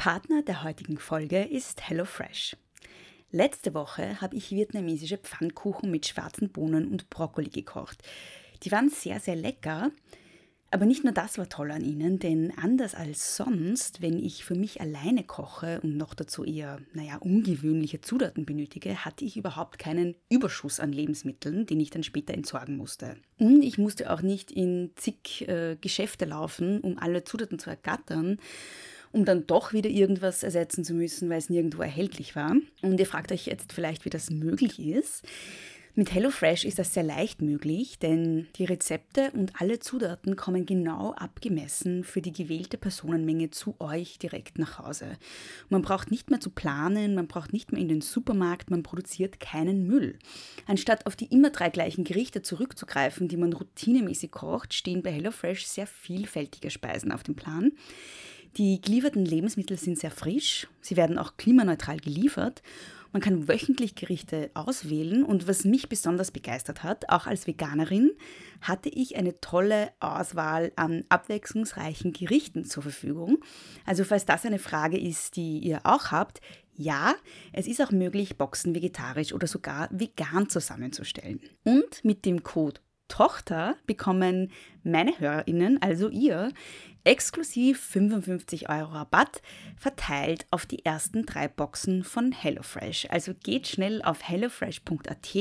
Partner der heutigen Folge ist HelloFresh. Letzte Woche habe ich vietnamesische Pfannkuchen mit schwarzen Bohnen und Brokkoli gekocht. Die waren sehr, sehr lecker. Aber nicht nur das war toll an ihnen, denn anders als sonst, wenn ich für mich alleine koche und noch dazu eher, naja, ungewöhnliche Zutaten benötige, hatte ich überhaupt keinen Überschuss an Lebensmitteln, den ich dann später entsorgen musste. Und ich musste auch nicht in zig äh, Geschäfte laufen, um alle Zutaten zu ergattern um dann doch wieder irgendwas ersetzen zu müssen, weil es nirgendwo erhältlich war. Und ihr fragt euch jetzt vielleicht, wie das möglich ist. Mit HelloFresh ist das sehr leicht möglich, denn die Rezepte und alle Zutaten kommen genau abgemessen für die gewählte Personenmenge zu euch direkt nach Hause. Man braucht nicht mehr zu planen, man braucht nicht mehr in den Supermarkt, man produziert keinen Müll. Anstatt auf die immer drei gleichen Gerichte zurückzugreifen, die man routinemäßig kocht, stehen bei HelloFresh sehr vielfältige Speisen auf dem Plan. Die gelieferten Lebensmittel sind sehr frisch, sie werden auch klimaneutral geliefert. Man kann wöchentlich Gerichte auswählen und was mich besonders begeistert hat, auch als Veganerin, hatte ich eine tolle Auswahl an abwechslungsreichen Gerichten zur Verfügung. Also falls das eine Frage ist, die ihr auch habt, ja, es ist auch möglich, Boxen vegetarisch oder sogar vegan zusammenzustellen. Und mit dem Code Tochter bekommen meine HörerInnen, also ihr, exklusiv 55 Euro Rabatt verteilt auf die ersten drei Boxen von HelloFresh. Also geht schnell auf hellofresh.at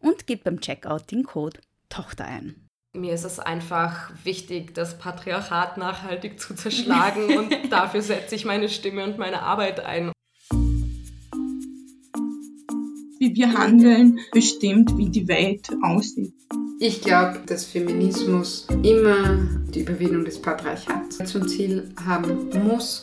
und gebt beim Checkout den Code Tochter ein. Mir ist es einfach wichtig, das Patriarchat nachhaltig zu zerschlagen und dafür setze ich meine Stimme und meine Arbeit ein. Wie wir handeln, bestimmt, wie die Welt aussieht. Ich glaube, dass Feminismus immer die Überwindung des Patriarchats zum Ziel haben muss.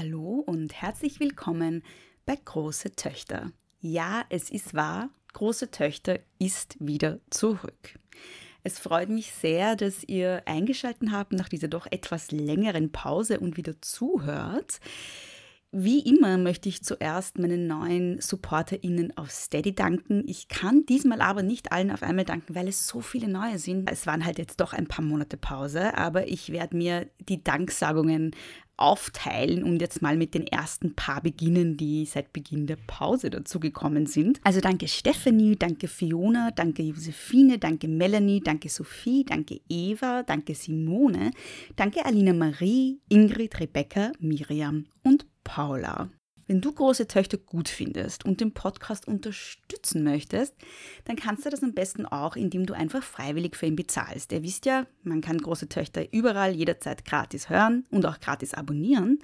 Hallo und herzlich willkommen bei Große Töchter. Ja, es ist wahr, Große Töchter ist wieder zurück. Es freut mich sehr, dass ihr eingeschaltet habt nach dieser doch etwas längeren Pause und wieder zuhört. Wie immer möchte ich zuerst meinen neuen SupporterInnen auf Steady danken. Ich kann diesmal aber nicht allen auf einmal danken, weil es so viele neue sind. Es waren halt jetzt doch ein paar Monate Pause, aber ich werde mir die Danksagungen aufteilen und jetzt mal mit den ersten paar beginnen, die seit Beginn der Pause dazugekommen sind. Also danke Stephanie, danke Fiona, danke Josephine, danke Melanie, danke Sophie, danke Eva, danke Simone, danke Alina Marie, Ingrid, Rebecca, Miriam und Paula. Wenn du große Töchter gut findest und den Podcast unterstützen möchtest, dann kannst du das am besten auch, indem du einfach freiwillig für ihn bezahlst. Ihr wisst ja, man kann große Töchter überall jederzeit gratis hören und auch gratis abonnieren.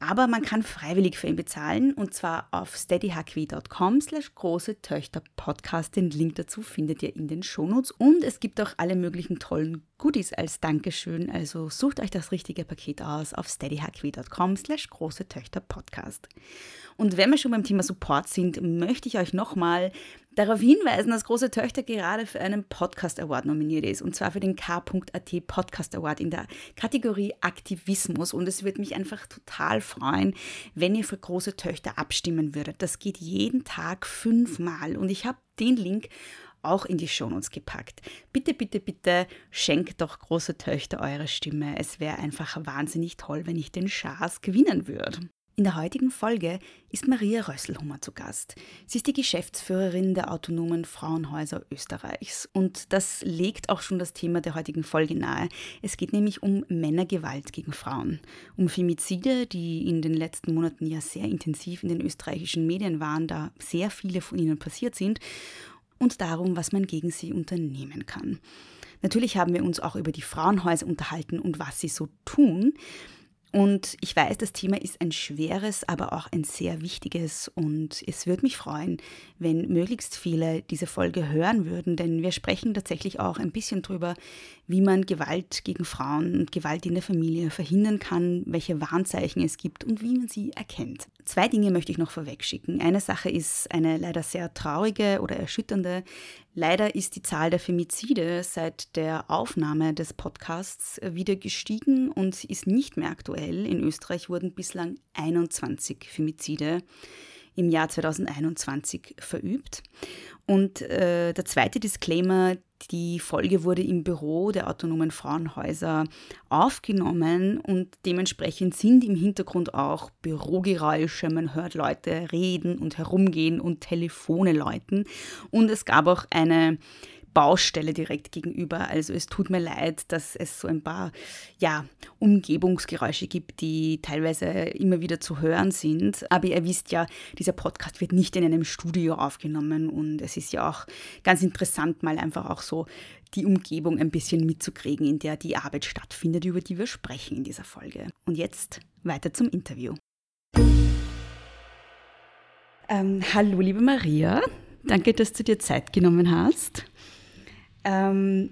Aber man kann freiwillig für ihn bezahlen und zwar auf steadyhq.com slash große Töchter Podcast. Den Link dazu findet ihr in den Shownotes und es gibt auch alle möglichen tollen Goodies als Dankeschön. Also sucht euch das richtige Paket aus auf steadyhq.com slash große Töchter Podcast. Und wenn wir schon beim Thema Support sind, möchte ich euch nochmal darauf hinweisen, dass Große Töchter gerade für einen Podcast Award nominiert ist. Und zwar für den K.at Podcast Award in der Kategorie Aktivismus. Und es würde mich einfach total freuen, wenn ihr für Große Töchter abstimmen würdet. Das geht jeden Tag fünfmal. Und ich habe den Link auch in die Shownotes gepackt. Bitte, bitte, bitte schenkt doch große Töchter eure Stimme. Es wäre einfach wahnsinnig toll, wenn ich den Schaas gewinnen würde. In der heutigen Folge ist Maria Rösselhummer zu Gast. Sie ist die Geschäftsführerin der Autonomen Frauenhäuser Österreichs. Und das legt auch schon das Thema der heutigen Folge nahe. Es geht nämlich um Männergewalt gegen Frauen. Um Femizide, die in den letzten Monaten ja sehr intensiv in den österreichischen Medien waren, da sehr viele von ihnen passiert sind. Und darum, was man gegen sie unternehmen kann. Natürlich haben wir uns auch über die Frauenhäuser unterhalten und was sie so tun. Und ich weiß, das Thema ist ein schweres, aber auch ein sehr wichtiges. Und es würde mich freuen, wenn möglichst viele diese Folge hören würden, denn wir sprechen tatsächlich auch ein bisschen darüber, wie man Gewalt gegen Frauen und Gewalt in der Familie verhindern kann, welche Warnzeichen es gibt und wie man sie erkennt. Zwei Dinge möchte ich noch vorwegschicken. Eine Sache ist eine leider sehr traurige oder erschütternde. Leider ist die Zahl der Femizide seit der Aufnahme des Podcasts wieder gestiegen und ist nicht mehr aktuell. In Österreich wurden bislang 21 Femizide im Jahr 2021 verübt. Und äh, der zweite Disclaimer, die Folge wurde im Büro der autonomen Frauenhäuser aufgenommen und dementsprechend sind im Hintergrund auch Bürogeräusche. Man hört Leute reden und herumgehen und Telefone läuten. Und es gab auch eine Baustelle direkt gegenüber. Also es tut mir leid, dass es so ein paar ja, Umgebungsgeräusche gibt, die teilweise immer wieder zu hören sind. Aber ihr wisst ja, dieser Podcast wird nicht in einem Studio aufgenommen und es ist ja auch ganz interessant, mal einfach auch so die Umgebung ein bisschen mitzukriegen, in der die Arbeit stattfindet, über die wir sprechen in dieser Folge. Und jetzt weiter zum Interview. Ähm, hallo, liebe Maria. Danke, dass du dir Zeit genommen hast. Ähm,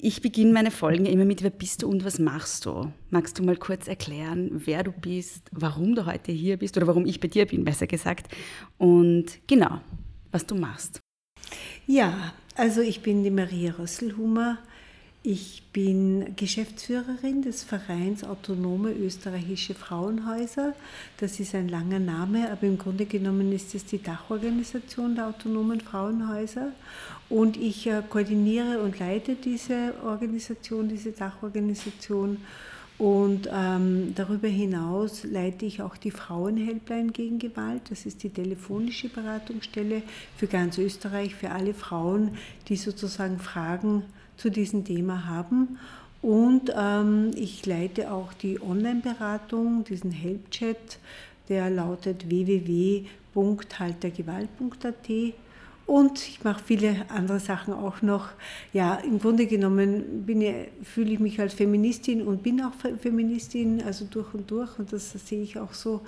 ich beginne meine Folgen immer mit, wer bist du und was machst du? Magst du mal kurz erklären, wer du bist, warum du heute hier bist oder warum ich bei dir bin, besser gesagt, und genau, was du machst? Ja, also ich bin die Maria Rösselhumer. Ich bin Geschäftsführerin des Vereins Autonome Österreichische Frauenhäuser. Das ist ein langer Name, aber im Grunde genommen ist es die Dachorganisation der autonomen Frauenhäuser. Und ich äh, koordiniere und leite diese Organisation, diese Dachorganisation. Und ähm, darüber hinaus leite ich auch die Frauenhelpline gegen Gewalt. Das ist die telefonische Beratungsstelle für ganz Österreich, für alle Frauen, die sozusagen Fragen zu diesem Thema haben. Und ähm, ich leite auch die Online-Beratung, diesen Helpchat, der lautet www.haltergewalt.at und ich mache viele andere Sachen auch noch. Ja, im Grunde genommen ich, fühle ich mich als Feministin und bin auch Feministin, also durch und durch. Und das sehe ich auch so.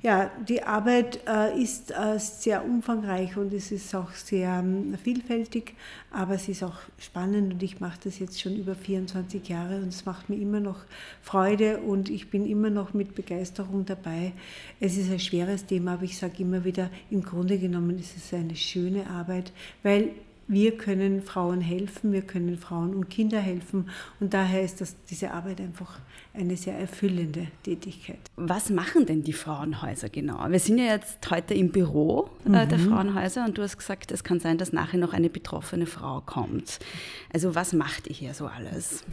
Ja, die Arbeit äh, ist äh, sehr umfangreich und es ist auch sehr ähm, vielfältig, aber es ist auch spannend und ich mache das jetzt schon über 24 Jahre und es macht mir immer noch Freude und ich bin immer noch mit Begeisterung dabei. Es ist ein schweres Thema, aber ich sage immer wieder, im Grunde genommen ist es eine schöne Arbeit, weil wir können Frauen helfen, wir können Frauen und Kinder helfen und daher ist das, diese Arbeit einfach eine sehr erfüllende Tätigkeit. Was machen denn die Frauenhäuser genau? Wir sind ja jetzt heute im Büro äh, mhm. der Frauenhäuser und du hast gesagt, es kann sein, dass nachher noch eine betroffene Frau kommt. Also was macht ihr hier so alles?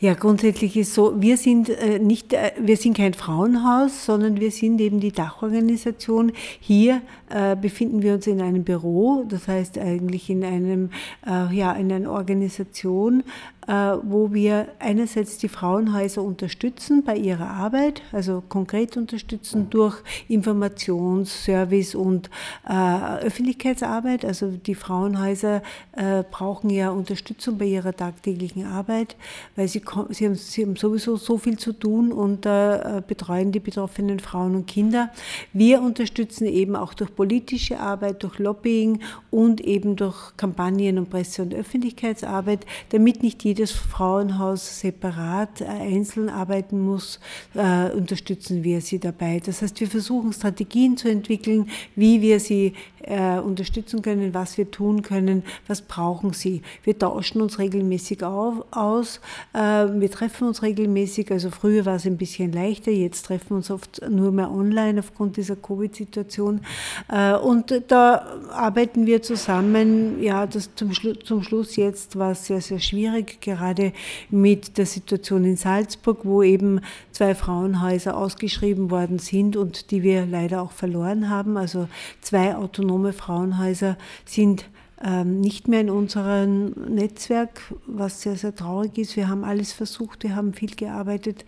Ja, grundsätzlich ist so, wir sind äh, nicht, äh, wir sind kein Frauenhaus, sondern wir sind eben die Dachorganisation. Hier äh, befinden wir uns in einem Büro, das heißt eigentlich in einem, äh, ja, in einer Organisation, wo wir einerseits die Frauenhäuser unterstützen bei ihrer Arbeit, also konkret unterstützen durch Informations-, Service- und äh, Öffentlichkeitsarbeit. Also die Frauenhäuser äh, brauchen ja Unterstützung bei ihrer tagtäglichen Arbeit, weil sie, sie, haben, sie haben sowieso so viel zu tun und äh, betreuen die betroffenen Frauen und Kinder. Wir unterstützen eben auch durch politische Arbeit, durch Lobbying und eben durch Kampagnen und Presse- und Öffentlichkeitsarbeit, damit nicht jeder jedes Frauenhaus separat äh, einzeln arbeiten muss, äh, unterstützen wir sie dabei. Das heißt, wir versuchen Strategien zu entwickeln, wie wir sie äh, unterstützen können, was wir tun können, was brauchen sie. Wir tauschen uns regelmäßig auf, aus, äh, wir treffen uns regelmäßig, also früher war es ein bisschen leichter, jetzt treffen wir uns oft nur mehr online aufgrund dieser Covid-Situation äh, und da arbeiten wir zusammen, ja, das zum, Schlu zum Schluss jetzt war es sehr, sehr schwierig, gerade mit der Situation in Salzburg, wo eben zwei Frauenhäuser ausgeschrieben worden sind und die wir leider auch verloren haben. Also zwei autonome Frauenhäuser sind ähm, nicht mehr in unserem Netzwerk, was sehr, sehr traurig ist. Wir haben alles versucht, wir haben viel gearbeitet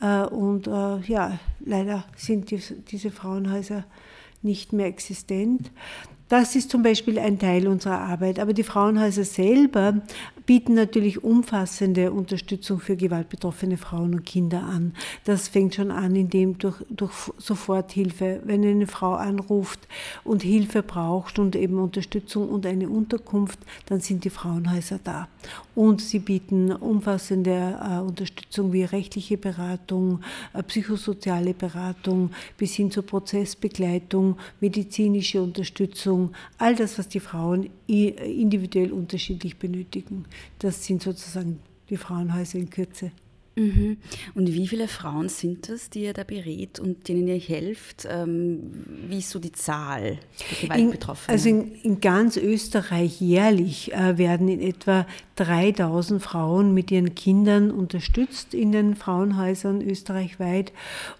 äh, und äh, ja, leider sind diese Frauenhäuser nicht mehr existent. Das ist zum Beispiel ein Teil unserer Arbeit. Aber die Frauenhäuser selber bieten natürlich umfassende Unterstützung für gewaltbetroffene Frauen und Kinder an. Das fängt schon an, indem durch, durch Soforthilfe, wenn eine Frau anruft und Hilfe braucht und eben Unterstützung und eine Unterkunft, dann sind die Frauenhäuser da. Und sie bieten umfassende äh, Unterstützung wie rechtliche Beratung, äh, psychosoziale Beratung bis hin zur Prozessbegleitung, medizinische Unterstützung, all das, was die Frauen individuell unterschiedlich benötigen. Das sind sozusagen die Frauenhäuser in Kürze. Mhm. Und wie viele Frauen sind das, die ihr da berät und denen ihr helft? Ähm, wie ist so die Zahl der Gewaltbetroffenen? also in, in, ganz Österreich jährlich äh, werden in etwa 3000 Frauen mit ihren Kindern unterstützt in den Frauenhäusern österreichweit.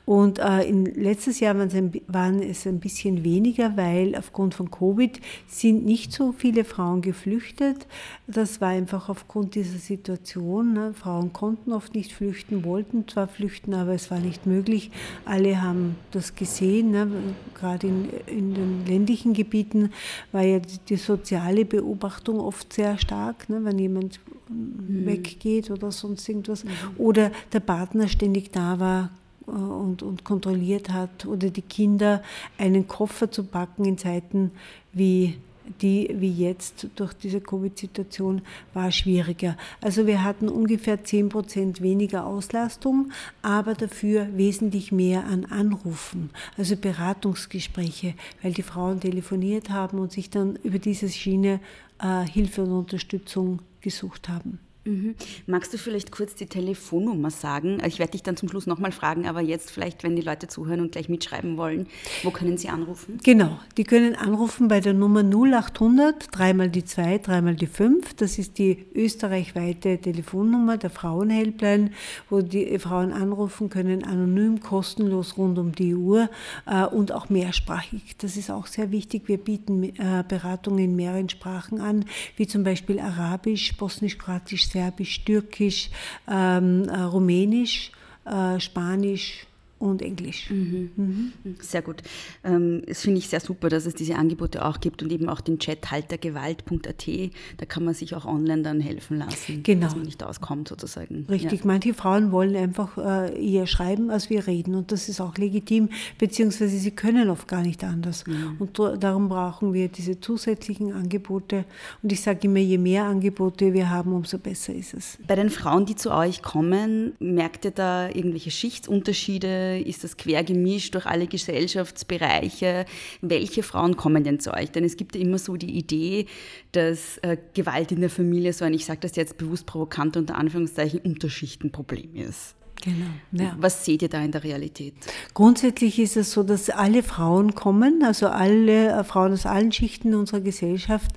Und äh, in, letztes Jahr waren es, ein, waren es ein bisschen weniger, weil aufgrund von Covid sind nicht so viele Frauen geflüchtet. Das war einfach aufgrund dieser Situation. Ne? Frauen konnten oft nicht flüchten, wollten zwar flüchten, aber es war nicht möglich. Alle haben das gesehen, ne? gerade in, in den ländlichen Gebieten war ja die soziale Beobachtung oft sehr stark, ne? wenn jemand mhm. weggeht oder sonst irgendwas. Mhm. Oder der Partner ständig da war, äh, und, und, kontrolliert hat oder die Kinder einen Koffer zu packen in Zeiten wie die wie jetzt durch diese Covid-Situation war schwieriger. Also wir hatten ungefähr 10 Prozent weniger Auslastung, aber dafür wesentlich mehr an Anrufen, also Beratungsgespräche, weil die Frauen telefoniert haben und sich dann über diese Schiene äh, Hilfe und Unterstützung gesucht haben. Mhm. Magst du vielleicht kurz die Telefonnummer sagen? Ich werde dich dann zum Schluss nochmal fragen, aber jetzt vielleicht, wenn die Leute zuhören und gleich mitschreiben wollen, wo können sie anrufen? Genau, die können anrufen bei der Nummer 0800, dreimal die 2, dreimal die 5. Das ist die österreichweite Telefonnummer der Frauenhelpline, wo die Frauen anrufen können, anonym, kostenlos rund um die Uhr äh, und auch mehrsprachig. Das ist auch sehr wichtig. Wir bieten äh, Beratungen in mehreren Sprachen an, wie zum Beispiel Arabisch, Bosnisch, Kroatisch, Serbisch, Türkisch, ähm, äh, Rumänisch, äh, Spanisch, und Englisch. Mhm. Mhm. Sehr gut. Ähm, das finde ich sehr super, dass es diese Angebote auch gibt und eben auch den Chat haltergewalt.at. Da kann man sich auch online dann helfen lassen, genau. dass man nicht auskommt sozusagen. Richtig. Ja. Manche Frauen wollen einfach äh, eher schreiben, als wir reden und das ist auch legitim, beziehungsweise sie können oft gar nicht anders. Mhm. Und darum brauchen wir diese zusätzlichen Angebote. Und ich sage immer, je mehr Angebote wir haben, umso besser ist es. Bei den Frauen, die zu euch kommen, merkt ihr da irgendwelche Schichtsunterschiede? Ist das quer gemischt durch alle Gesellschaftsbereiche? Welche Frauen kommen denn zu euch? Denn es gibt ja immer so die Idee, dass äh, Gewalt in der Familie so ein, ich sage das jetzt bewusst provokant unter Anführungszeichen, Unterschichtenproblem ist. Genau. Ja. Was seht ihr da in der Realität? Grundsätzlich ist es so, dass alle Frauen kommen, also alle äh, Frauen aus allen Schichten unserer Gesellschaft.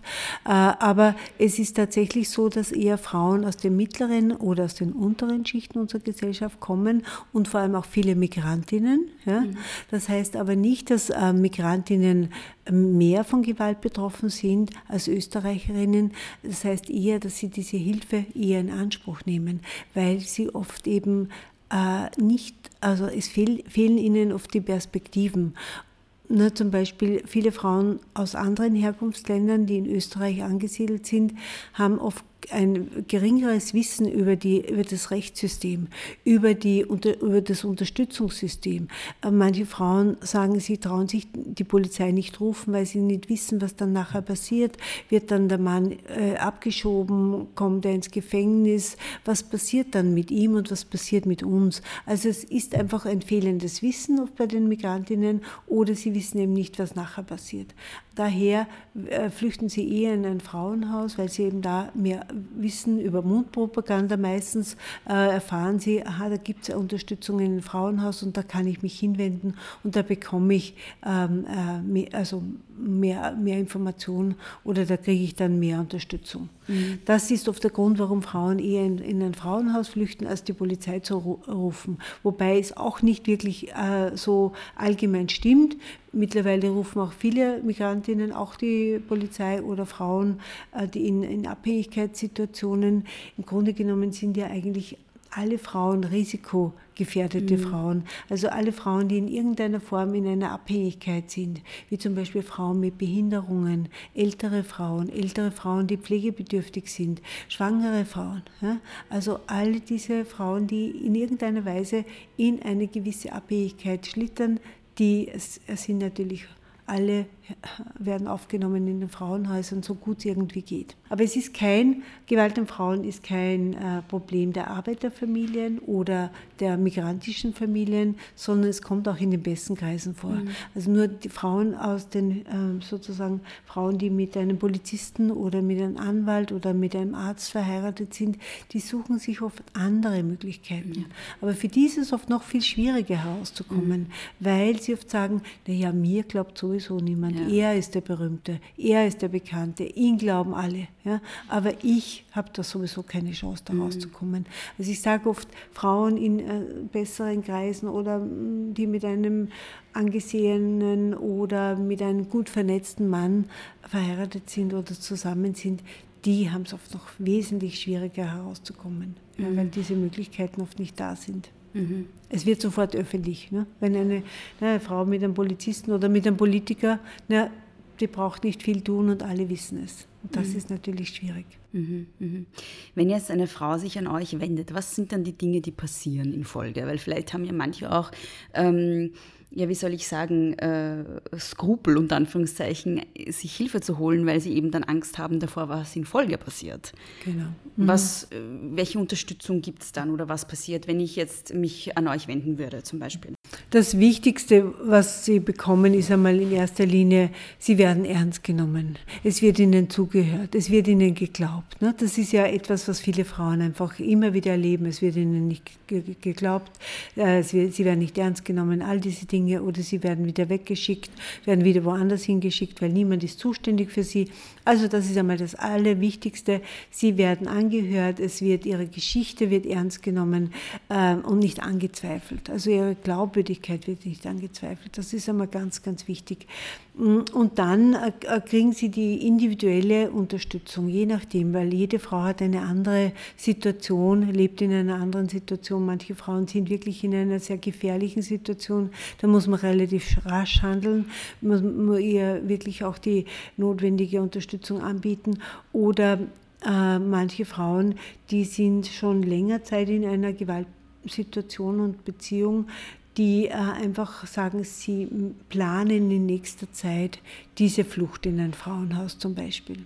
Äh, aber es ist tatsächlich so, dass eher Frauen aus den mittleren oder aus den unteren Schichten unserer Gesellschaft kommen und vor allem auch viele Migrantinnen. Mhm. Das heißt aber nicht, dass äh, Migrantinnen mehr von Gewalt betroffen sind als Österreicherinnen. Das heißt eher, dass sie diese Hilfe eher in Anspruch nehmen, weil sie oft eben nicht, also es fehl, fehlen ihnen oft die Perspektiven. Na, zum Beispiel viele Frauen aus anderen Herkunftsländern, die in Österreich angesiedelt sind, haben oft ein geringeres Wissen über, die, über das Rechtssystem, über, die, über das Unterstützungssystem. Äh, manche Frauen sagen, sie trauen sich die Polizei nicht rufen, weil sie nicht wissen, was dann nachher passiert. Wird dann der Mann äh, abgeschoben, kommt er ins Gefängnis? Was passiert dann mit ihm und was passiert mit uns? Also es ist einfach ein fehlendes Wissen oft bei den Migrantinnen oder sie wissen eben nicht, was nachher passiert. Daher äh, flüchten sie eher in ein Frauenhaus, weil sie eben da mehr wissen über Mundpropaganda meistens, äh, erfahren sie, aha, da gibt es Unterstützung in einem Frauenhaus und da kann ich mich hinwenden und da bekomme ich ähm, äh, also mehr, mehr Informationen oder da kriege ich dann mehr Unterstützung. Mhm. Das ist oft der Grund, warum Frauen eher in, in, ein Frauenhaus flüchten, als die Polizei zu rufen. Wobei es auch nicht wirklich äh, so allgemein stimmt. Mittlerweile rufen auch viele Migrantinnen auch die Polizei oder Frauen, äh, die in, in Abhängigkeitssituationen, im Grunde genommen sind ja eigentlich alle Frauen risikogefährdete mhm. Frauen, also alle Frauen, die in irgendeiner Form in einer Abhängigkeit sind, wie zum Beispiel Frauen mit Behinderungen, ältere Frauen, ältere Frauen, die pflegebedürftig sind, schwangere Frauen. Ja? Also alle diese Frauen, die in irgendeiner Weise in eine gewisse Abhängigkeit schlittern, die sind natürlich alle werden aufgenommen in den Frauenhäusern, so gut es irgendwie geht. Aber es ist kein, Gewalt an Frauen ist kein äh, Problem der Arbeiterfamilien oder der migrantischen Familien, sondern es kommt auch in den besten Kreisen vor. Mhm. Also nur die Frauen aus den, äh, sozusagen Frauen, die mit einem Polizisten oder mit einem Anwalt oder mit einem Arzt verheiratet sind, die suchen sich oft andere Möglichkeiten. Mhm. Aber für die ist es oft noch viel schwieriger herauszukommen, mhm. weil sie oft sagen, naja, mir glaubt sowieso niemand und ja. er ist der Berühmte, er ist der Bekannte, ihn glauben alle. Ja? Aber ich habe da sowieso keine Chance, da mhm. rauszukommen. Also ich sage oft, Frauen in äh, besseren Kreisen oder mm, die mit einem angesehenen oder mit einem gut vernetzten Mann verheiratet sind oder zusammen sind, die haben es oft noch wesentlich schwieriger herauszukommen, mhm. weil diese Möglichkeiten oft nicht da sind. Mhm. Es wird sofort öffentlich. Ne? Wenn eine, eine, Frau mit einem Polizisten oder mit einem Politiker, na, die braucht nicht viel tun und alle wissen es. Und das mhm. ist natürlich schwierig. Mhm, mhm. Wenn jetzt eine Frau sich an euch wendet, was sind dann die Dinge, die passieren in Folge? Weil vielleicht haben ja manche auch ähm, ja, wie soll ich sagen, äh, Skrupel unter Anführungszeichen, sich Hilfe zu holen, weil sie eben dann Angst haben davor, was in Folge passiert. Genau. Mhm. Was, äh, welche Unterstützung gibt es dann oder was passiert, wenn ich jetzt mich an euch wenden würde zum Beispiel? Das Wichtigste, was Sie bekommen, ist einmal in erster Linie, Sie werden ernst genommen. Es wird Ihnen zugehört, es wird Ihnen geglaubt. Ne? Das ist ja etwas, was viele Frauen einfach immer wieder erleben. Es wird Ihnen nicht geglaubt, äh, Sie werden nicht ernst genommen, all diese Dinge Dinge oder sie werden wieder weggeschickt, werden wieder woanders hingeschickt, weil niemand ist zuständig für sie. Also das ist einmal das Allerwichtigste. Sie werden angehört, es wird ihre Geschichte wird ernst genommen äh, und nicht angezweifelt. Also ihre Glaubwürdigkeit wird nicht angezweifelt. Das ist einmal ganz, ganz wichtig. Mm, und dann äh, äh, kriegen sie die individuelle Unterstützung, je nachdem, weil jede Frau hat eine andere Situation, lebt in einer anderen Situation. Manche Frauen sind wirklich in einer sehr gefährlichen Situation. Da muss man relativ rasch handeln, muss man ihr wirklich auch die notwendige Unterstützung anbieten. Oder äh, manche Frauen, die sind schon länger Zeit in einer Gewaltsituation und Beziehung, die äh, einfach sagen, sie planen in nächster Zeit diese Flucht in ein Frauenhaus zum Beispiel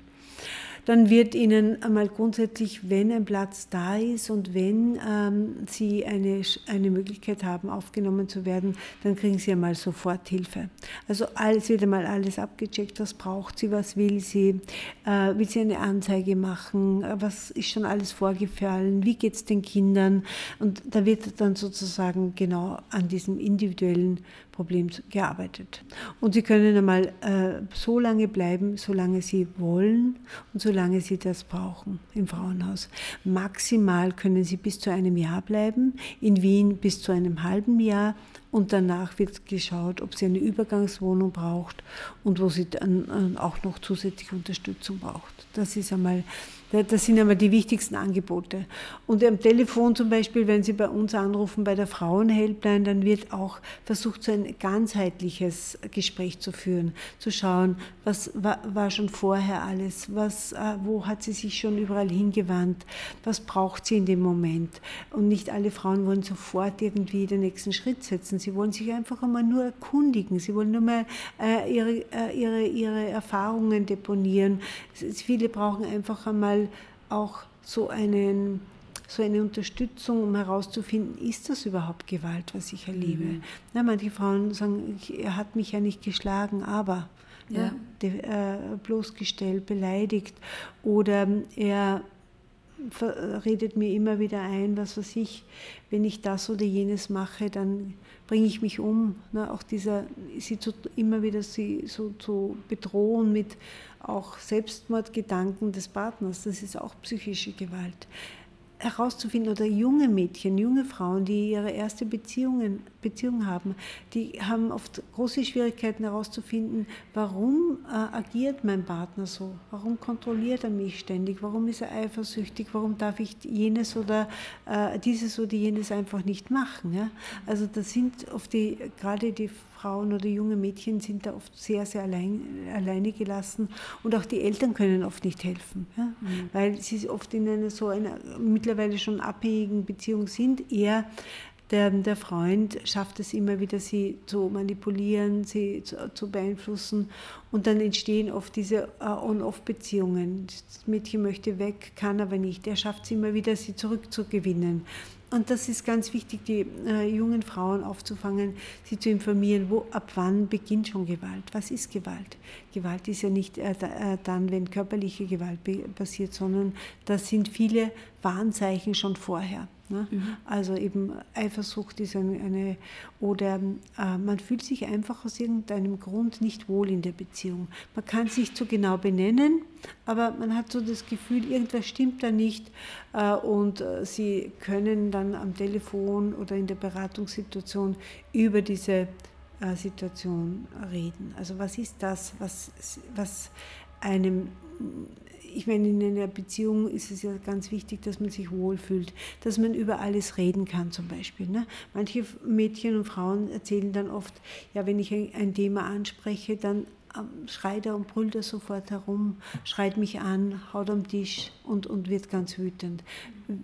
dann wird Ihnen einmal grundsätzlich, wenn ein Platz da ist und wenn ähm, Sie eine, eine Möglichkeit haben, aufgenommen zu werden, dann kriegen Sie einmal sofort Hilfe. Also alles wird einmal alles abgecheckt, was braucht sie, was will sie, äh, will sie eine Anzeige machen, was ist schon alles vorgefallen, wie geht es den Kindern und da wird dann sozusagen genau an diesem individuellen Problem gearbeitet. Und Sie können einmal äh, so lange bleiben, solange Sie wollen und solange Sie das brauchen im Frauenhaus. Maximal können Sie bis zu einem Jahr bleiben, in Wien bis zu einem halben Jahr und danach wird geschaut, ob sie eine Übergangswohnung braucht und wo sie dann äh, auch noch zusätzliche Unterstützung braucht. Das ist einmal das sind aber die wichtigsten Angebote. Und am Telefon zum Beispiel, wenn Sie bei uns anrufen, bei der Frauenhelpline, dann wird auch versucht, so ein ganzheitliches Gespräch zu führen, zu schauen, was war, schon vorher alles, was, äh, wo hat sie sich schon überall hingewandt, was braucht sie in dem Moment. Und nicht alle Frauen wollen sofort irgendwie den nächsten Schritt setzen. Sie wollen sich einfach einmal nur erkundigen. Sie wollen nur mal äh, ihre, äh, ihre, ihre Erfahrungen deponieren. Viele brauchen einfach einmal mal auch so, einen, so eine Unterstützung, um herauszufinden, ist das überhaupt Gewalt, was ich erlebe. Mhm. Ja, manche Frauen sagen, er hat mich ja nicht geschlagen, aber ja. Ja, äh, bloßgestellt, beleidigt oder er redet mir immer wieder ein, was weiß ich, wenn ich das oder jenes mache, dann bringe ich mich um. Ne? Auch dieser, sie zu, immer wieder sie so zu bedrohen mit auch Selbstmordgedanken des Partners, das ist auch psychische Gewalt. herauszufinden, oder junge Mädchen, junge Frauen, die ihre erste Beziehungen, Beziehung haben, die haben oft große Schwierigkeiten herauszufinden, warum äh, agiert mein Partner so, warum kontrolliert er mich ständig, warum ist er eifersüchtig, warum darf ich jenes oder äh, dieses oder jenes einfach nicht machen. Ja? Also das sind oft die, gerade die Frauen oder junge Mädchen sind da oft sehr, sehr allein, alleine gelassen und auch die Eltern können oft nicht helfen, ja? Mhm. weil sie oft in einer so einer mittlerweile schon abhängigen Beziehung sind. Er der, der Freund schafft es immer wieder, sie zu manipulieren, sie zu, zu beeinflussen und dann entstehen oft diese uh, On-Off-Beziehungen. Das Mädchen möchte weg, kann aber nicht. Er schafft es immer wieder, sie zurückzugewinnen. Und das ist ganz wichtig, die äh, jungen Frauen aufzufangen, sie zu informieren, wo ab wann beginnt schon Gewalt. Was ist Gewalt? Gewalt ist ja nicht äh, äh dann, wenn körperliche Gewalt passiert, sondern das sind viele Warnzeichen schon vorher. Ne? Mhm. Also eben Eifersucht ist eine, eine oder äh, man fühlt sich einfach aus irgendeinem Grund nicht wohl in der Beziehung. Man kann es nicht so genau benennen, aber man hat so das Gefühl, irgendwas stimmt da nicht äh, und äh, sie können dann am Telefon oder in der Beratungssituation über diese äh, Situation reden. Also was ist das, was, was einem ich meine, in einer Beziehung ist es ja ganz wichtig, dass man sich wohlfühlt, dass man über alles reden kann zum Beispiel. Ne? Manche Mädchen und Frauen erzählen dann oft, ja, wenn ich ein, Thema anspreche, dann ähm, schreit er und brüllt er sofort herum, schreit mich an, haut am Tisch und, und wird ganz wütend.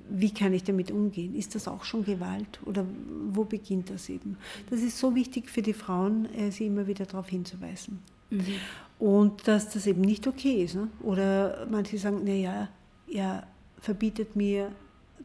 Wie kann ich damit umgehen? Ist das auch schon Gewalt oder wo beginnt das eben? Das ist so wichtig für die Frauen, äh, sie immer wieder darauf hinzuweisen. Mhm. Und dass das eben nicht okay ist. Ne? Oder manche sagen, naja, er verbietet mir,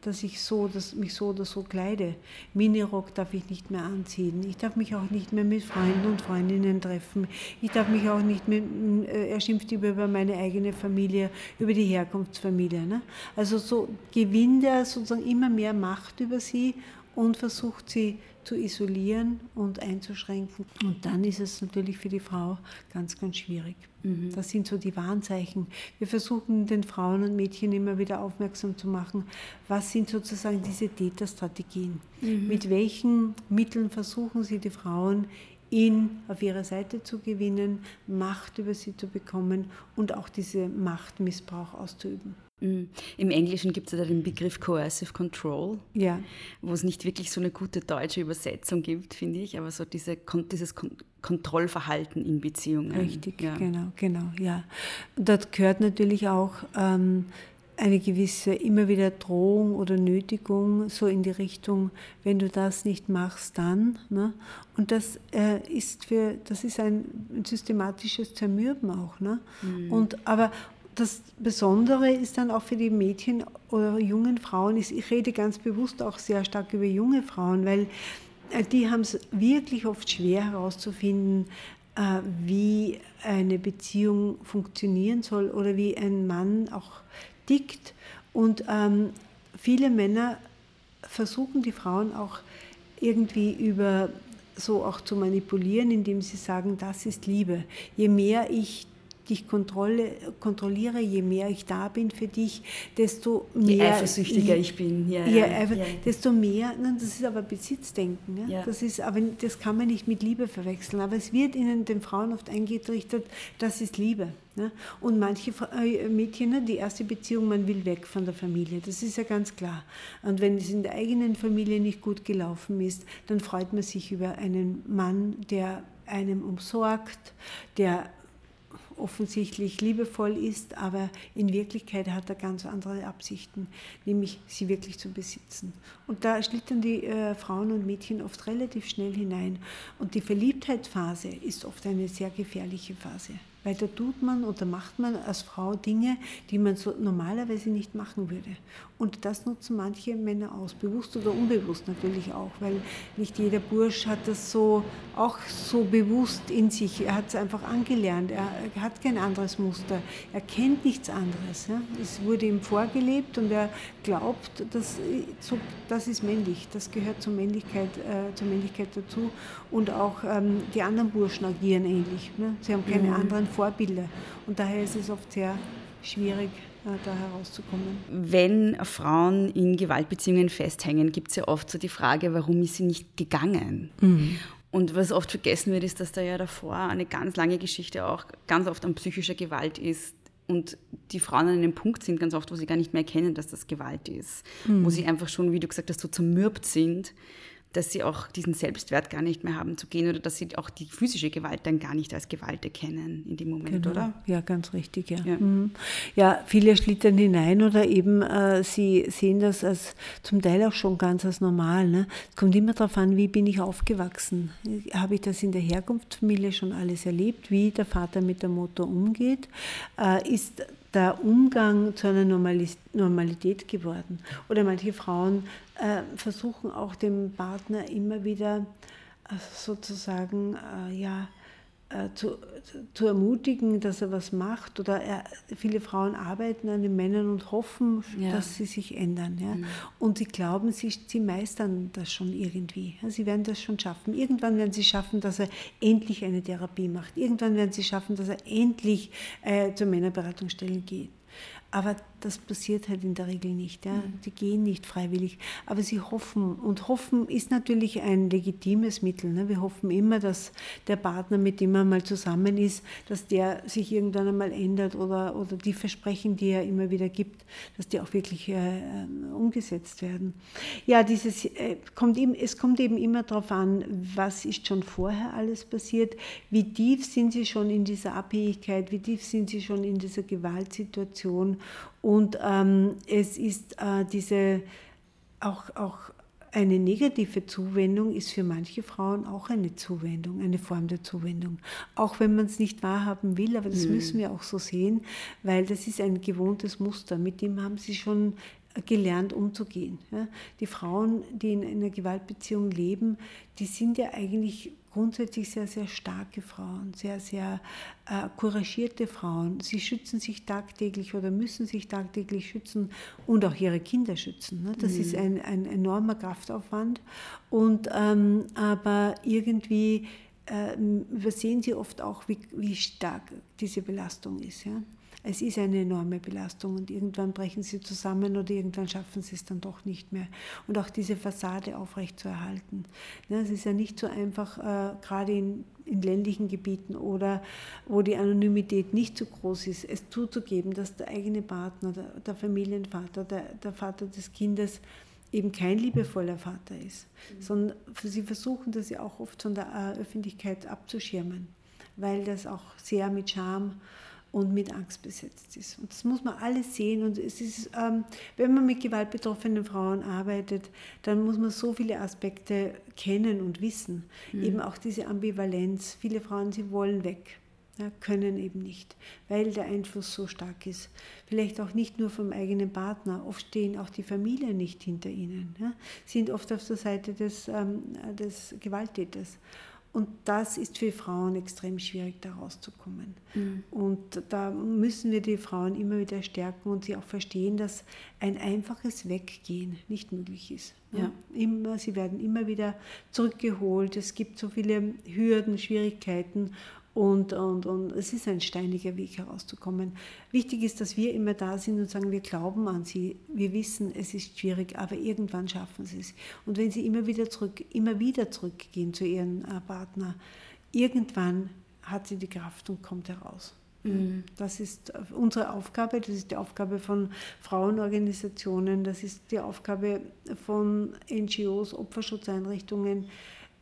dass ich so, dass mich so oder so kleide. Minirock darf ich nicht mehr anziehen. Ich darf mich auch nicht mehr mit Freunden und Freundinnen treffen. Ich darf mich auch nicht mehr, äh, er schimpft über meine eigene Familie, über die Herkunftsfamilie. Ne? Also so gewinnt er sozusagen immer mehr Macht über sie und versucht sie zu isolieren und einzuschränken. Und dann ist es natürlich für die Frau ganz, ganz schwierig. Mhm. Das sind so die Warnzeichen. Wir versuchen den Frauen und Mädchen immer wieder aufmerksam zu machen, was sind sozusagen diese Täterstrategien. Mhm. Mit welchen Mitteln versuchen sie die Frauen ihn auf ihre Seite zu gewinnen, Macht über sie zu bekommen und auch diese Machtmissbrauch auszuüben. Mhm. Im Englischen gibt es ja den Begriff Coercive Control, ja. wo es nicht wirklich so eine gute deutsche Übersetzung gibt, finde ich, aber so diese, dieses Kontrollverhalten in Beziehungen. Richtig, ja. genau, genau, ja. Dort gehört natürlich auch ähm, eine gewisse immer wieder Drohung oder Nötigung, so in die Richtung, wenn du das nicht machst, dann. Ne? Und das äh, ist für, das ist ein, ein systematisches Zermürben auch. Ne? Mhm. Und, aber das Besondere ist dann auch für die Mädchen oder jungen Frauen, ich rede ganz bewusst auch sehr stark über junge Frauen, weil äh, die haben es wirklich oft schwer herauszufinden, äh, wie eine Beziehung funktionieren soll oder wie ein Mann auch tickt. Und ähm, viele Männer versuchen die Frauen auch irgendwie über so auch zu manipulieren, indem sie sagen, das ist Liebe. Je mehr ich dich kontrolliere, je mehr ich da bin für dich, desto mehr. Je eifersüchtiger ich bin. Ja, ja, ja, ja. Desto mehr, nein, das ist aber Besitzdenken. Ja? Das, ist, aber das kann man nicht mit Liebe verwechseln. Aber es wird ihnen, den Frauen oft eingetrichtert, das ist Liebe. Ne? Und manche äh, Mädchen, ne, die erste Beziehung, man will weg von der Familie, das ist ja ganz klar. Und wenn es in der eigenen Familie nicht gut gelaufen ist, dann freut man sich über einen Mann, der einem umsorgt, der offensichtlich liebevoll ist, aber in Wirklichkeit hat er ganz andere Absichten, nämlich sie wirklich zu besitzen. Und da schlittern die äh, Frauen und Mädchen oft relativ schnell hinein. Und die Verliebtheitsphase ist oft eine sehr gefährliche Phase. Weil da tut man oder macht man als Frau Dinge, die man so normalerweise nicht machen würde. Und das nutzen manche Männer aus, bewusst oder unbewusst natürlich auch, weil nicht jeder Bursch hat das so auch so bewusst in sich. Er hat es einfach angelernt. Er, hat kein anderes Muster. Er kennt nichts anderes. Ja? Es wurde ihm vorgelebt und er glaubt, dass, so, das ist männlich. Das gehört zur Männlichkeit, äh, zur Männlichkeit dazu. Und auch ähm, die anderen Burschen agieren ähnlich. Ne? Sie haben keine mhm. anderen Vorbilder. Und daher ist es oft sehr schwierig, äh, da herauszukommen. Wenn Frauen in Gewaltbeziehungen festhängen, gibt es ja oft so die Frage, warum ist sie nicht gegangen? Mhm. Und was oft vergessen wird, ist, dass da ja davor eine ganz lange Geschichte auch ganz oft an psychischer Gewalt ist. Und die Frauen an einem Punkt sind ganz oft, wo sie gar nicht mehr erkennen, dass das Gewalt ist. Mhm. Wo sie einfach schon, wie du gesagt hast, so zermürbt sind dass sie auch diesen Selbstwert gar nicht mehr haben zu gehen oder dass sie auch die physische Gewalt dann gar nicht als Gewalt erkennen in dem Moment, genau. oder? Ja, ganz richtig, ja. Ja, mhm. ja viele schlittern hinein oder eben äh, sie sehen das als zum Teil auch schon ganz als normal. Ne? Es kommt immer darauf an, wie bin ich aufgewachsen. Habe ich das in der Herkunftsfamilie schon alles erlebt, wie der Vater mit der Mutter umgeht? Äh, ist der Umgang zu einer Normalität geworden. Oder manche Frauen äh, versuchen auch dem Partner immer wieder äh, sozusagen äh, ja, zu, zu ermutigen, dass er was macht. Oder er, viele Frauen arbeiten an den Männern und hoffen, ja. dass sie sich ändern. Ja? Mhm. Und sie glauben, sie, sie meistern das schon irgendwie. Ja? Sie werden das schon schaffen. Irgendwann werden sie schaffen, dass er endlich eine Therapie macht. Irgendwann werden sie schaffen, dass er endlich äh, zur Männerberatungsstelle geht. Aber das passiert halt in der Regel nicht. Ja. Mhm. Die gehen nicht freiwillig. Aber sie hoffen. Und hoffen ist natürlich ein legitimes Mittel. Ne. Wir hoffen immer, dass der Partner, mit dem man mal zusammen ist, dass der sich irgendwann einmal ändert oder, oder die Versprechen, die er immer wieder gibt, dass die auch wirklich äh, umgesetzt werden. Ja, dieses, äh, kommt eben, es kommt eben immer darauf an, was ist schon vorher alles passiert, wie tief sind sie schon in dieser Abhängigkeit, wie tief sind sie schon in dieser Gewaltsituation und ähm, es ist äh, diese auch, auch eine negative Zuwendung ist für manche Frauen auch eine Zuwendung, eine Form der Zuwendung. Auch wenn man es nicht wahrhaben will, aber das mhm. müssen wir auch so sehen, weil das ist ein gewohntes Muster. Mit dem haben sie schon gelernt umzugehen. Die Frauen, die in einer Gewaltbeziehung leben, die sind ja eigentlich grundsätzlich sehr, sehr starke Frauen, sehr, sehr äh, couragierte Frauen. Sie schützen sich tagtäglich oder müssen sich tagtäglich schützen und auch ihre Kinder schützen. Ne? Das mhm. ist ein, ein enormer Kraftaufwand. Und, ähm, aber irgendwie äh, übersehen sie oft auch, wie, wie stark diese Belastung ist. Ja? Es ist eine enorme Belastung und irgendwann brechen sie zusammen oder irgendwann schaffen sie es dann doch nicht mehr. Und auch diese Fassade aufrechtzuerhalten. Ne, es ist ja nicht so einfach, äh, gerade in, in ländlichen Gebieten oder wo die Anonymität nicht so groß ist, es zuzugeben, dass der eigene Partner, der, der Familienvater, der, der Vater des Kindes, eben kein liebevoller Vater ist, mhm. sondern sie versuchen das ja auch oft von der äh, Öffentlichkeit abzuschirmen, weil das auch sehr mit Scham und mit Angst besetzt ist. Und das muss man alles sehen. Und es ist, ähm, wenn man mit gewaltbetroffenen Frauen arbeitet, dann muss man so viele Aspekte kennen und wissen. Mhm. Eben auch diese Ambivalenz. Viele Frauen, sie wollen weg. Ja, können eben nicht, weil der Einfluss so stark ist. Vielleicht auch nicht nur vom eigenen Partner, oft stehen auch die Familien nicht hinter ihnen, ja, sind oft auf der Seite des, ähm, des Gewalttäters. Und das ist für Frauen extrem schwierig, da rauszukommen. Mhm. Und da müssen wir die Frauen immer wieder stärken und sie auch verstehen, dass ein einfaches Weggehen nicht möglich ist. Ja. Immer, sie werden immer wieder zurückgeholt. Es gibt so viele Hürden, Schwierigkeiten und, und, und es ist ein steiniger Weg herauszukommen. Wichtig ist, dass wir immer da sind und sagen, wir glauben an sie, wir wissen, es ist schwierig, aber irgendwann schaffen sie es. Und wenn sie immer wieder zurück, immer wieder zurückgehen zu ihrem äh, Partner, irgendwann hat sie die Kraft und kommt heraus. Mhm. Das ist unsere Aufgabe, das ist die Aufgabe von Frauenorganisationen, das ist die Aufgabe von NGOs, Opferschutzeinrichtungen.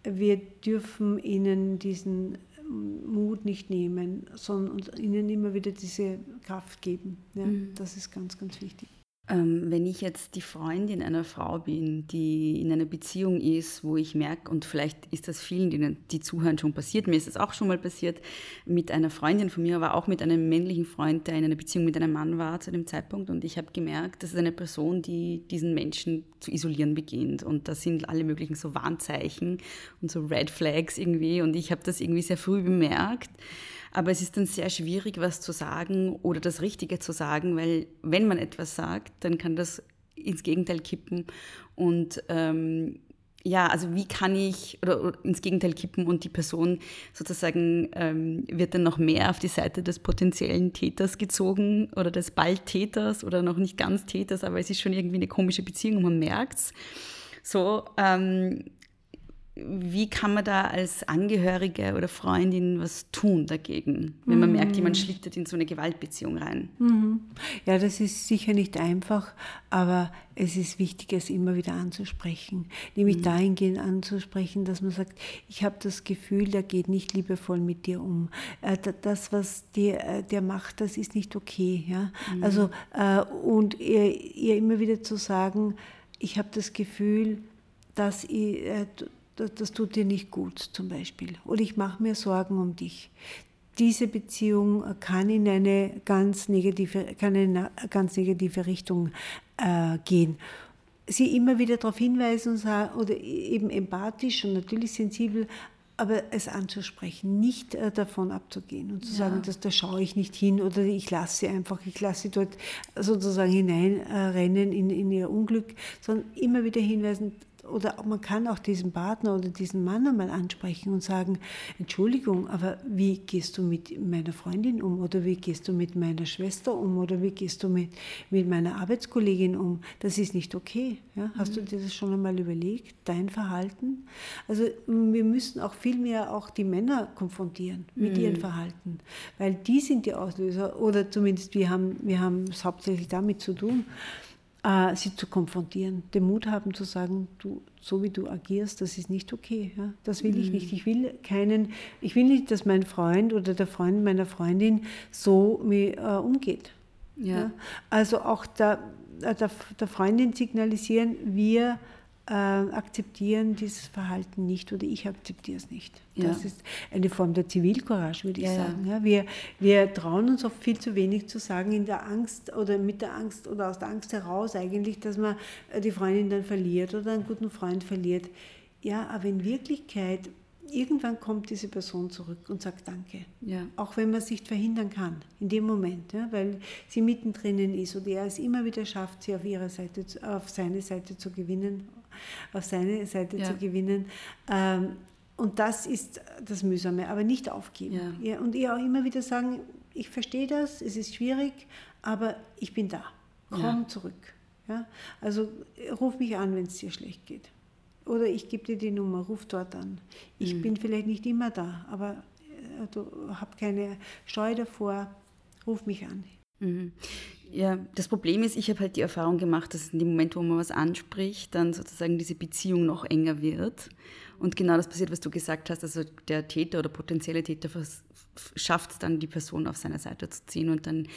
Wir dürfen ihnen diesen Mut nicht nehmen, sondern ihnen immer wieder diese Kraft geben. Ja, mhm. Das ist ganz, ganz wichtig. Ähm, wenn ich jetzt die Freundin einer Frau bin, die in einer Beziehung ist, wo ich merke, und vielleicht ist das vielen, die, die zuhören, schon passiert, mir ist das auch schon mal passiert, mit einer Freundin von mir, aber auch mit einem männlichen Freund, der in einer Beziehung mit einem Mann war zu dem Zeitpunkt. Und ich habe gemerkt, das ist eine Person, die diesen Menschen zu isolieren beginnt. Und das sind alle möglichen so Warnzeichen und so Red Flags irgendwie. Und ich habe das irgendwie sehr früh bemerkt. Aber es ist dann sehr schwierig, was zu sagen oder das Richtige zu sagen, weil wenn man etwas sagt, dann kann das ins Gegenteil kippen. Und ähm, ja, also wie kann ich oder, oder, ins Gegenteil kippen und die Person sozusagen ähm, wird dann noch mehr auf die Seite des potenziellen Täters gezogen oder des Baldtäters oder noch nicht ganz Täters, aber es ist schon irgendwie eine komische Beziehung und man merkt es. So, ähm, wie kann man da als Angehörige oder Freundin was tun dagegen, wenn man mhm. merkt, jemand schlittert in so eine Gewaltbeziehung rein? Mhm. Ja, das ist sicher nicht einfach, aber es ist wichtig, es immer wieder anzusprechen. Nämlich mhm. dahingehend anzusprechen, dass man sagt, ich habe das Gefühl, der geht nicht liebevoll mit dir um. Äh, das, was der, äh, der macht, das ist nicht okay. Ja? Mhm. Also, äh, und ihr, ihr immer wieder zu sagen, ich habe das Gefühl, dass ich, das, das tut dir nicht gut zum Beispiel. Oder ich mache mir Sorgen um dich. Diese Beziehung kann in eine ganz negative, kann in eine ganz negative Richtung äh, gehen. Sie immer wieder darauf hinweisen und sagen, oder eben empathisch und natürlich sensibel, aber es anzusprechen, nicht äh, davon abzugehen und zu ja. sagen, dass da schaue ich nicht hin oder ich lasse sie einfach, ich lasse sie dort sozusagen hineinrennen äh, in, in ihr Unglück, sondern immer wieder hinweisen, oder man kann auch diesen Partner oder diesen Mann einmal ansprechen und sagen, Entschuldigung, aber wie gehst du mit meiner Freundin um oder wie gehst du mit meiner Schwester um oder wie gehst du mit, mit meiner Arbeitskollegin um? Das ist nicht okay. Ja? Hast mhm. du dir das schon einmal überlegt, dein Verhalten? Also wir müssen auch viel mehr auch die Männer konfrontieren mit mhm. ihrem Verhalten, weil die sind die Auslöser oder zumindest wir haben, wir haben es hauptsächlich damit zu tun äh, sie zu konfrontieren, den Mut haben zu sagen, du, so wie du agierst, das ist nicht okay. Ja? Das will mhm. ich nicht. Ich will keinen, ich will nicht, dass mein Freund oder der Freund meiner Freundin so mit, äh, umgeht. Ja. ja. Also auch der, der, der Freundin signalisieren, wir äh, akzeptieren dieses Verhalten nicht oder ich akzeptiere es nicht. Ja. Das ist eine Form der Zivilcourage, würde ich ja, sagen. Ja. wir, wir trauen uns oft viel zu wenig zu sagen in der Angst oder mit der Angst oder aus der Angst heraus eigentlich, dass man äh, die Freundin dann verliert oder einen guten Freund verliert. Ja, aber in Wirklichkeit irgendwann kommt diese Person zurück und sagt Danke. Ja. Auch wenn man es nicht verhindern kann, in dem Moment, ja, weil sie mittendrin ist oder er es immer wieder schafft, sie auf ihre Seite, auf seine Seite zu gewinnen auf seine Seite ja. zu gewinnen. Ähm, und das ist das Mühsame, aber nicht aufgeben. Ja. ja. und ihr auch immer wieder sagen, ich verstehe das, es ist schwierig, aber ich bin da. Komm zurück. Ja? Also ruf mich an, wenn es dir schlecht geht. Oder ich gebe dir die Nummer, ruf dort an. Ich mhm. bin vielleicht nicht immer da, aber äh, du hab keine Scheu davor, ruf mich an. Mhm. Ja, das Problem ist, ich habe halt die Erfahrung gemacht, dass in dem Moment, wo man was anspricht, dann sozusagen diese Beziehung noch enger wird. Und genau das passiert, was du gesagt hast. Also der Täter oder potenzielle Täter schafft es dann, die Person auf seine Seite zu ziehen und dann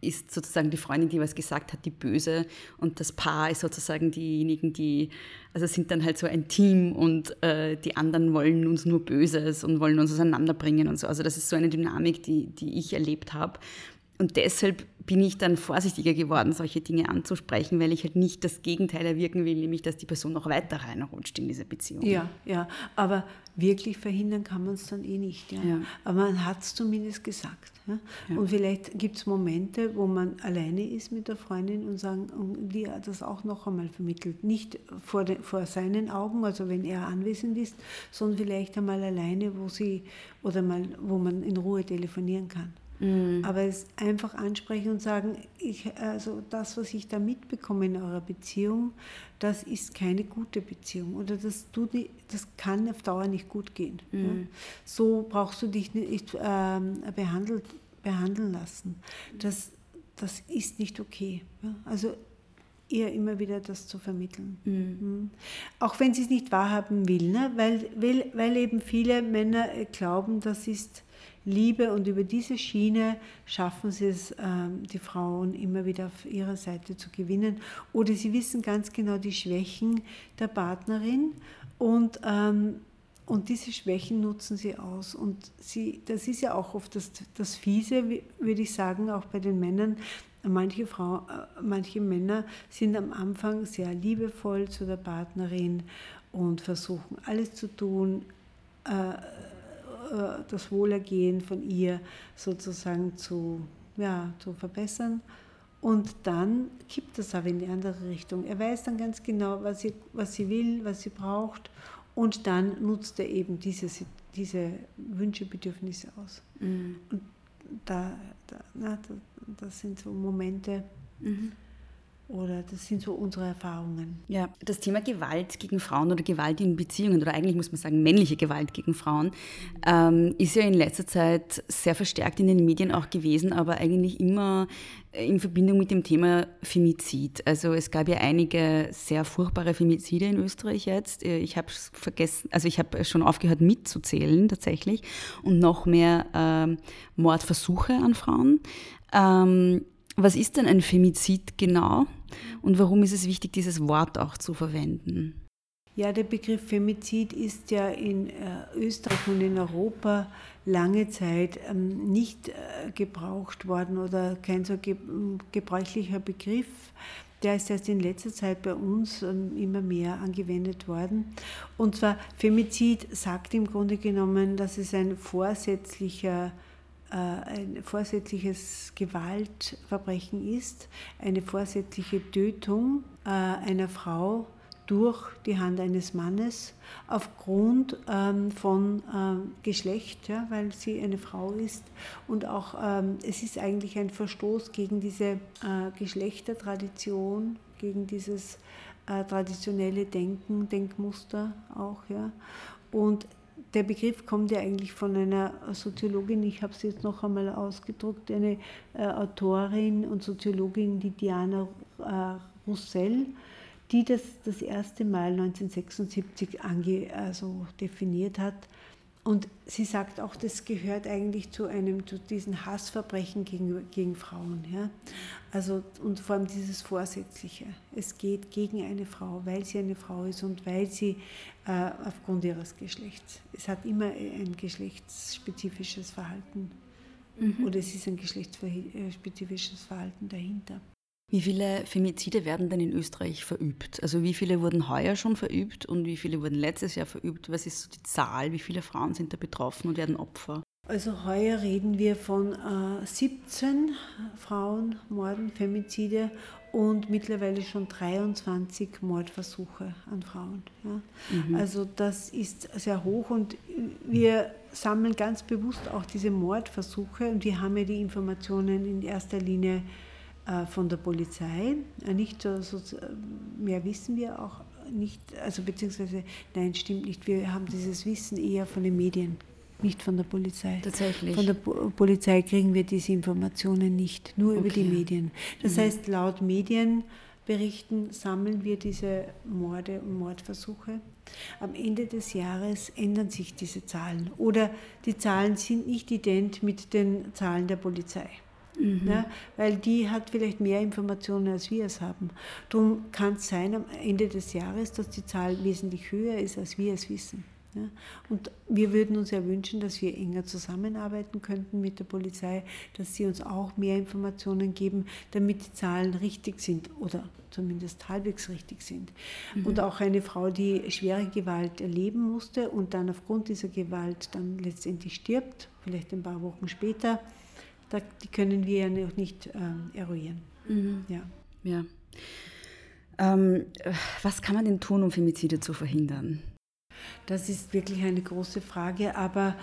ist sozusagen die Freundin, die was gesagt hat, die Böse und das Paar ist sozusagen diejenigen, die, also sind dann halt so ein Team und äh, die anderen wollen uns nur Böses und wollen uns auseinanderbringen und so. Also das ist so eine Dynamik, die, die ich erlebt habe und deshalb bin ich dann vorsichtiger geworden, solche Dinge anzusprechen, weil ich halt nicht das Gegenteil erwirken will, nämlich dass die Person noch weiter reinrutscht in diese Beziehung. Ja, ja, aber wirklich verhindern kann man es dann eh nicht. Ja. ja. Aber man hat es zumindest gesagt. Ja? ja. Und vielleicht gibt es Momente, wo man alleine ist mit der Freundin und sagen, und die das auch noch einmal vermittelt. Nicht vor, den, vor seinen Augen, also wenn er anwesend ist, sondern vielleicht einmal alleine, wo sie oder mal, wo man in Ruhe telefonieren kann. Mhm. Aber es einfach ansprechen und sagen, ich, also das, was ich da mitbekomme in eurer Beziehung, das ist keine gute Beziehung oder das, tut, das kann auf Dauer nicht gut gehen. Mhm. Ja? So brauchst du dich nicht ähm, behandelt, behandeln lassen. Das, das ist nicht okay. Ja? Also ihr immer wieder das zu vermitteln. Mhm. mhm. Auch wenn sie es nicht wahrhaben will, ne? weil, weil, weil eben viele Männer glauben, das ist Liebe und über diese Schiene schaffen sie es, ähm, die Frauen immer wieder auf ihre Seite zu gewinnen. Oder sie wissen ganz genau die Schwächen der Partnerin und, ähm, und diese Schwächen nutzen sie aus. Und sie, das ist ja auch oft das, das Fiese, würde ich sagen, auch bei den Männern. Manche, Frau, äh, manche Männer sind am Anfang sehr liebevoll zu der Partnerin und versuchen alles zu tun, äh, äh, das Wohlergehen von ihr sozusagen zu, ja, zu verbessern. Und dann kippt das aber in die andere Richtung. Er weiß dann ganz genau, was sie, was sie will, was sie braucht. Und dann nutzt er eben diese, diese Wünsche, Bedürfnisse aus. Mhm. Und da, da, na, das sind so Momente, mhm. Oder das sind so unsere Erfahrungen. Ja, das Thema Gewalt gegen Frauen oder Gewalt in Beziehungen oder eigentlich muss man sagen männliche Gewalt gegen Frauen ähm, ist ja in letzter Zeit sehr verstärkt in den Medien auch gewesen, aber eigentlich immer in Verbindung mit dem Thema Femizid. Also es gab ja einige sehr furchtbare Femizide in Österreich jetzt. Ich habe vergessen, also ich habe schon aufgehört mitzuzählen tatsächlich und noch mehr ähm, Mordversuche an Frauen. Ähm, was ist denn ein Femizid genau und warum ist es wichtig, dieses Wort auch zu verwenden? Ja, der Begriff Femizid ist ja in äh, Österreich und in Europa lange Zeit ähm, nicht äh, gebraucht worden oder kein so gebräuchlicher Begriff. Der ist erst in letzter Zeit bei uns ähm, immer mehr angewendet worden. Und zwar Femizid sagt im Grunde genommen, dass es ein vorsätzlicher ein vorsätzliches Gewaltverbrechen ist, eine vorsätzliche Tötung äh, einer Frau durch die Hand eines Mannes aufgrund ähm, von ähm, Geschlecht, weil sie eine Frau ist. Und auch ähm, es ist eigentlich ein Verstoß gegen diese äh, Geschlechtertradition, gegen dieses äh, traditionelle Denken, Denkmuster auch. Ja. Und der Begriff kommt ja eigentlich von einer Soziologin, ich habe es jetzt noch einmal ausgedruckt, eine äh, Autorin und Soziologin, die Diana äh, Roussel, die das das erste Mal 1976 ange, also definiert hat und sie sagt auch, das gehört eigentlich zu einem, zu diesen Hassverbrechen gegen, gegen Frauen. Ja? Also, und vor allem dieses Vorsätzliche. Es geht gegen eine Frau, weil sie eine Frau ist und weil sie äh, aufgrund ihres Geschlechts. Es hat immer ein geschlechtsspezifisches Verhalten. Mhm. Oder es ist ein geschlechtsspezifisches Verhalten dahinter. Wie viele Femizide werden denn in Österreich verübt? Also wie viele wurden heuer schon verübt und wie viele wurden letztes Jahr verübt? Was ist so die Zahl? Wie viele Frauen sind da betroffen und werden Opfer? Also heuer reden wir von äh, 17 Frauenmorden, Femizide und mittlerweile schon 23 Mordversuche an Frauen. Ja. Mhm. Also das ist sehr hoch und wir sammeln ganz bewusst auch diese Mordversuche und wir haben ja die Informationen in erster Linie von der Polizei. Äh, nicht so, mehr wissen wir auch nicht, also beziehungsweise, nein, stimmt nicht. Wir haben dieses Wissen eher von den Medien, nicht von der Polizei. Tatsächlich. Von der Polizei kriegen wir diese Informationen nicht, nur okay. über die Medien. Das mhm. heißt, laut Medienberichten sammeln wir diese Morde und Mordversuche. Am Ende des Jahres ändern sich diese Zahlen oder die Zahlen sind nicht ident mit den Zahlen der Polizei. Mhm. Ja, weil die hat vielleicht mehr Informationen, als wir es haben. Darum kann es sein am Ende des Jahres, dass die Zahl wesentlich höher ist, als wir es wissen. Ja, und wir würden uns ja wünschen, dass wir enger zusammenarbeiten könnten mit der Polizei, dass sie uns auch mehr Informationen geben, damit die Zahlen richtig sind oder zumindest halbwegs richtig sind. Mhm. Und auch eine Frau, die schwere Gewalt erleben musste und dann aufgrund dieser Gewalt dann letztendlich stirbt, vielleicht ein paar Wochen später, da, die können wir ja noch nicht ähm, eruieren. Mhm. Ja. ja. Ähm, was kann man denn tun, um Femizide zu verhindern? Das ist wirklich eine große Frage, aber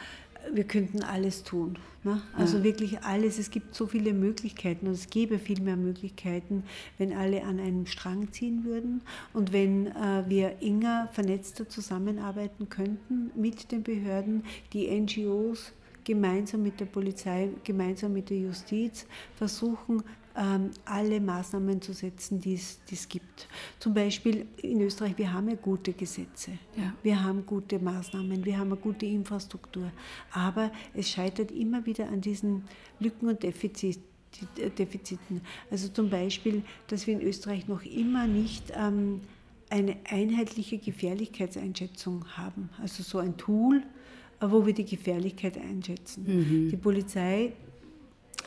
wir könnten alles tun. Ne? Also ja. wirklich alles. Es gibt so viele Möglichkeiten und es gäbe viel mehr Möglichkeiten, wenn alle an einem Strang ziehen würden und wenn äh, wir enger, vernetzter zusammenarbeiten könnten mit den Behörden, die NGOs, gemeinsam mit der Polizei, gemeinsam mit der Justiz versuchen, ähm, alle Maßnahmen zu setzen, die es gibt. Zum Beispiel in Österreich, wir haben ja gute Gesetze, ja. wir haben gute Maßnahmen, wir haben eine gute Infrastruktur, aber es scheitert immer wieder an diesen Lücken und Defiziten. Defiziten. Also zum Beispiel, dass wir in Österreich noch immer nicht ähm, eine einheitliche Gefährlichkeitseinschätzung haben. Also so ein Tool, wo wir die Gefährlichkeit einschätzen. Mhm. Die Polizei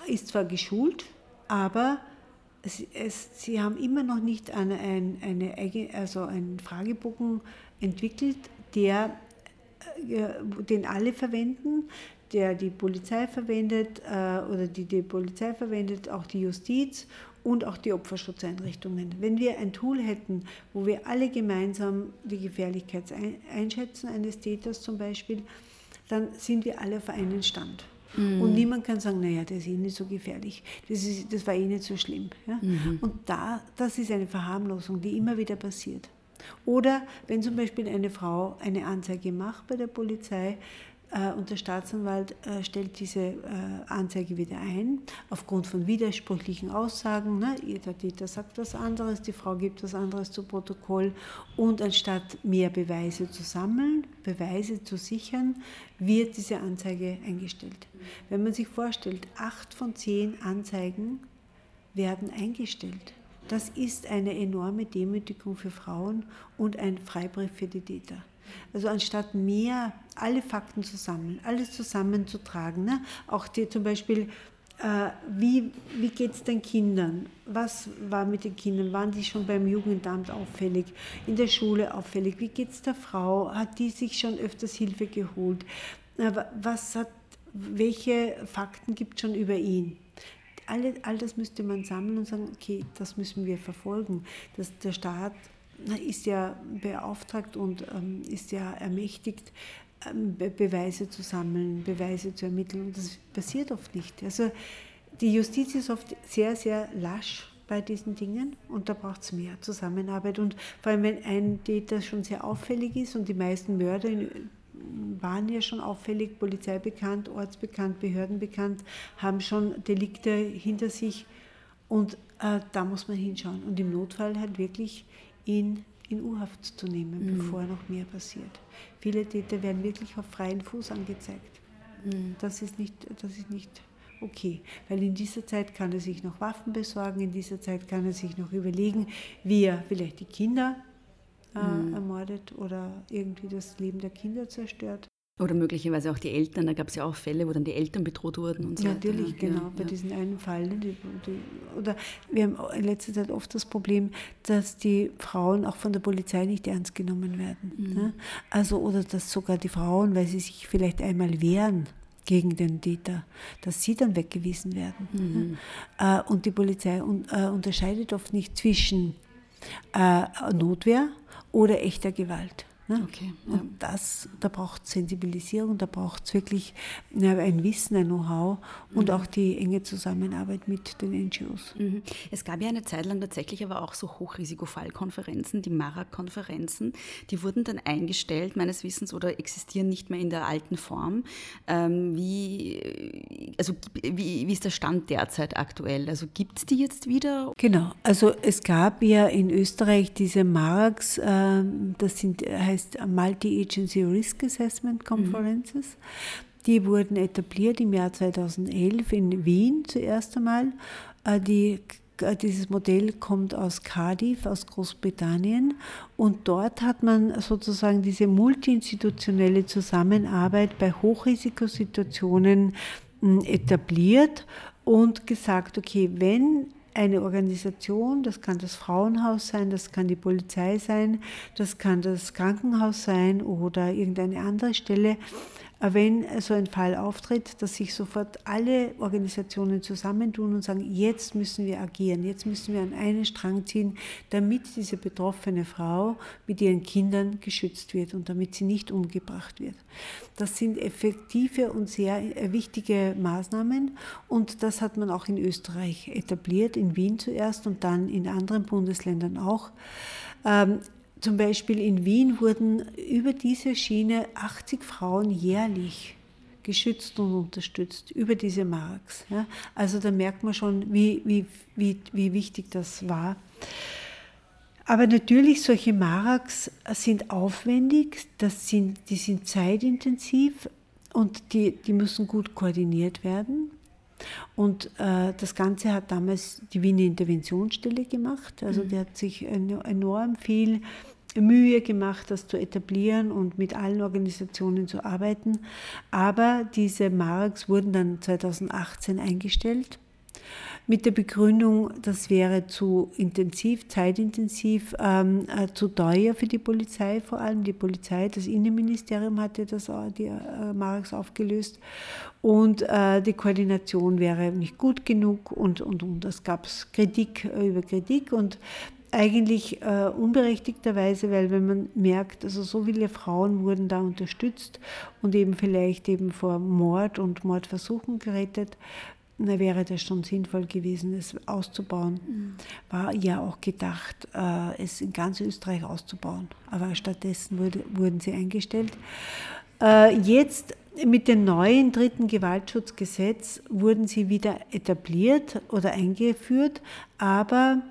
ist zwar geschult, aber es, es, sie haben immer noch nicht eine, eine, eine, also einen Fragebogen entwickelt, der, äh, den alle verwenden, der die Polizei verwendet äh, oder die die Polizei verwendet, auch die Justiz und auch die Opferschutzeinrichtungen. Wenn wir ein Tool hätten, wo wir alle gemeinsam die Gefährlichkeit einschätzen, eines Täters zum Beispiel, dann sind wir alle auf einen Stand. Mhm. Und niemand kann sagen, naja, das ist eh nicht so gefährlich, das, ist, das war eh nicht so schlimm. Ja? Mhm. Und da, das ist eine Verharmlosung, die immer wieder passiert. Oder wenn zum Beispiel eine Frau eine Anzeige macht bei der Polizei, und der Staatsanwalt äh, stellt diese äh, Anzeige wieder ein, aufgrund von widersprüchlichen Aussagen. Ne? Der Täter sagt was anderes, die Frau gibt was anderes zu Protokoll. Und anstatt mehr Beweise zu sammeln, Beweise zu sichern, wird diese Anzeige eingestellt. Wenn man sich vorstellt, acht von zehn Anzeigen werden eingestellt. Das ist eine enorme Demütigung für Frauen und ein Freibrief für die Täter. Also anstatt mehr alle Fakten zu sammeln, alles zusammenzutragen, ne? auch die, zum Beispiel, äh, wie, wie geht es den Kindern? Was war mit den Kindern? Waren die schon beim Jugendamt auffällig? In der Schule auffällig? Wie geht es der Frau? Hat die sich schon öfters Hilfe geholt? Was hat, welche Fakten gibt es schon über ihn? Alle, all das müsste man sammeln und sagen, okay, das müssen wir verfolgen. Dass der Staat ist ja beauftragt und ähm, ist ja ermächtigt, ähm, Beweise zu sammeln, Beweise zu ermitteln. Und das passiert oft nicht. Also die Justiz ist oft sehr, sehr lasch bei diesen Dingen und da braucht es mehr Zusammenarbeit. Und vor allem, wenn ein Täter schon sehr auffällig ist und die meisten Mörder waren ja schon auffällig, polizeibekannt, ortsbekannt, behördenbekannt, haben schon Delikte hinter sich und äh, da muss man hinschauen und im Notfall halt wirklich ihn in U-Haft zu nehmen, mhm. bevor noch mehr passiert. Viele Täter werden wirklich auf freien Fuß angezeigt. Mhm. Das, ist nicht, das ist nicht okay, weil in dieser Zeit kann er sich noch Waffen besorgen, in dieser Zeit kann er sich noch überlegen, wie er vielleicht die Kinder äh, mhm. ermordet oder irgendwie das Leben der Kinder zerstört. Oder möglicherweise auch die Eltern, da gab es ja auch Fälle, wo dann die Eltern bedroht wurden und so Natürlich, weiter. genau, ja, bei ja. diesen einen Fall. Ne, die, die, oder wir haben in letzter Zeit oft das Problem, dass die Frauen auch von der Polizei nicht ernst genommen werden. Mhm. Ne? Also, oder dass sogar die Frauen, weil sie sich vielleicht einmal wehren, gegen den Täter, dass sie dann weggewiesen werden. Mhm. Ne? Äh, und die Polizei äh, unterscheidet oft nicht zwischen äh, Notwehr oder echter Gewalt. Ne? Okay, ja. Und das, da braucht es Sensibilisierung, da braucht es wirklich ein Wissen, ein Know-how und mhm. auch die enge Zusammenarbeit mit den NGOs. Mhm. Es gab ja eine Zeit lang tatsächlich aber auch so Hochrisikofallkonferenzen, die MARAG-Konferenzen, die wurden dann eingestellt, meines Wissens, oder existieren nicht mehr in der alten Form. Ähm, wie, also, wie, wie ist der Stand derzeit aktuell? Also gibt es die jetzt wieder? Genau, also es gab ja in Österreich diese MARAGs, äh, das sind heißt Multi-Agency Risk Assessment Conferences. Mhm. Die wurden etabliert im Jahr 2011 in Wien zuerst einmal. Äh, die äh, dieses Modell kommt aus Cardiff, aus Großbritannien. Und dort hat man sozusagen diese multiinstitutionelle Zusammenarbeit bei Hochrisikosituationen hm, etabliert und gesagt, okay, wenn eine Organisation, das kann das Frauenhaus sein, das kann die Polizei sein, das kann das Krankenhaus sein oder irgendeine andere Stelle, wenn so ein Fall auftritt, dass sich sofort alle Organisationen zusammentun und sagen, jetzt müssen wir agieren, jetzt müssen wir an einen Strang ziehen, damit diese betroffene Frau mit ihren Kindern geschützt wird und damit sie nicht umgebracht wird. Das sind effektive und sehr äh, wichtige Maßnahmen und das hat man auch in Österreich etabliert, in Wien zuerst und dann in anderen Bundesländern auch. Zum Beispiel in Wien wurden über diese Schiene 80 Frauen jährlich geschützt und unterstützt über diese Marks. Ja. Also da merkt man schon, wie, wie, wie, wie wichtig das war. Aber natürlich, solche Maraks sind aufwendig, das sind, die sind zeitintensiv und die, die müssen gut koordiniert werden. Und äh, das Ganze hat damals die Wiener Interventionsstelle gemacht. Also mhm. die hat sich enorm viel Mühe gemacht, das zu etablieren und mit allen Organisationen zu arbeiten. Aber diese Marks wurden dann 2018 eingestellt. Mit der Begründung, das wäre zu intensiv, zeitintensiv, ähm, äh, zu teuer für die Polizei vor allem. Die Polizei, das Innenministerium hatte das, äh, die äh, Marx aufgelöst und äh, die Koordination wäre nicht gut genug und, und, und. Das gab es Kritik äh, über Kritik und eigentlich äh, unberechtigterweise, weil wenn man merkt, also so viele Frauen wurden da unterstützt und eben vielleicht eben vor Mord und Mordversuchen gerettet, na, wäre das schon sinnvoll gewesen, es auszubauen. Mhm. War ja auch gedacht, äh, es in ganz Österreich auszubauen. Aber stattdessen wurde, wurden sie eingestellt. Äh, jetzt mit dem neuen dritten Gewaltschutzgesetz wurden sie wieder etabliert oder eingeführt, aber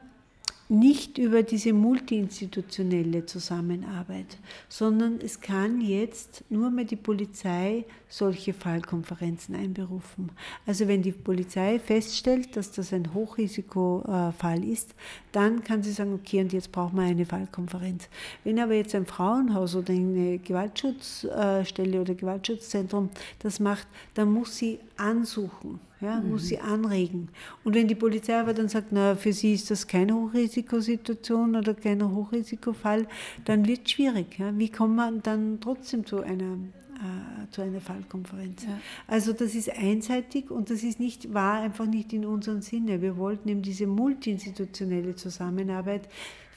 nicht über diese multiinstitutionelle Zusammenarbeit, sondern es kann jetzt nur mehr die Polizei solche Fallkonferenzen einberufen. Also wenn die Polizei feststellt, dass das ein Hochrisikofall ist, dann kann sie sagen, okay, und jetzt brauchen wir eine Fallkonferenz. Wenn aber jetzt ein Frauenhaus oder eine Gewaltschutzstelle oder Gewaltschutzzentrum das macht, dann muss sie ansuchen, ja, mhm. muss sie anregen. Und wenn die Polizei aber dann sagt, na, für sie ist das keine Hochrisikosituation oder kein Hochrisikofall, dann wird es schwierig. Ja. Wie kommt man dann trotzdem zu einer äh, zu einer Fallkonferenz. Ja. Also das ist einseitig und das ist nicht, war einfach nicht in unserem Sinne. Wir wollten eben diese multiinstitutionelle Zusammenarbeit,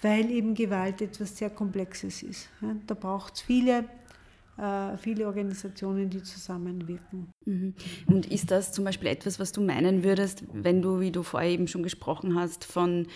weil eben Gewalt etwas sehr Komplexes ist. Ja. Da braucht es viele viele Organisationen, die zusammenwirken. Mhm. Und ist das zum Beispiel etwas, was du meinen würdest, wenn du, wie du vorher eben schon gesprochen hast, von,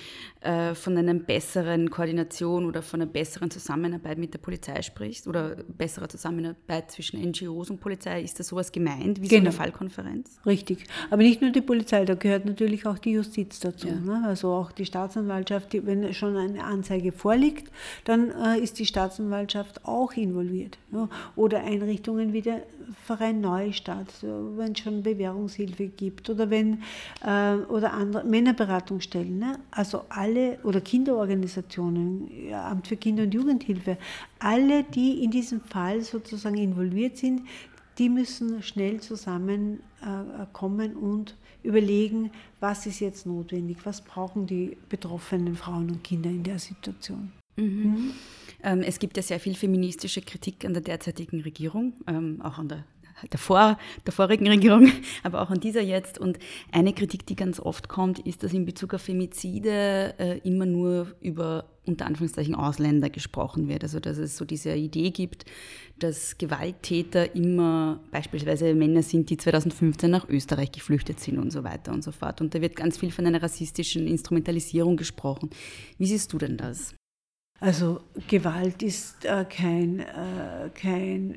äh, von einer besseren Koordination oder von einer besseren Zusammenarbeit mit der Polizei sprichst oder besserer Zusammenarbeit zwischen NGOs und Polizei? Ist das sowas gemeint wie genau. so eine genau. Fallkonferenz? Richtig. Aber nicht nur die Polizei, da gehört natürlich auch die Justiz dazu. Ja. Ne? Also auch die Staatsanwaltschaft, die, wenn schon eine Anzeige vorliegt, dann äh, ist die Staatsanwaltschaft auch involviert. Ja? Oder Einrichtungen wie der Verein Neustadt, wenn es schon Bewährungshilfe gibt oder wenn äh, oder andere Männerberatungsstellen, ne? also alle oder Kinderorganisationen, ja, Amt für Kinder- und Jugendhilfe, alle, die in diesem Fall sozusagen involviert sind, die müssen schnell zusammenkommen äh, und überlegen, was ist jetzt notwendig, was brauchen die betroffenen Frauen und Kinder in der Situation. Mhm. Mhm. Ähm, es gibt ja sehr viel feministische Kritik an der derzeitigen Regierung, ähm, auch an der der, vor, der vorigen Regierung, aber auch an dieser jetzt. Und eine Kritik, die ganz oft kommt, ist, dass in Bezug auf Femizide äh, immer nur über unter Anführungszeichen Ausländer gesprochen wird. Also dass es so diese Idee gibt, dass Gewalttäter immer beispielsweise Männer sind, die 2015 nach Österreich geflüchtet sind und so weiter und so fort. Und da wird ganz viel von einer rassistischen Instrumentalisierung gesprochen. Wie siehst du denn das? Also Gewalt ist äh, kein, äh, kein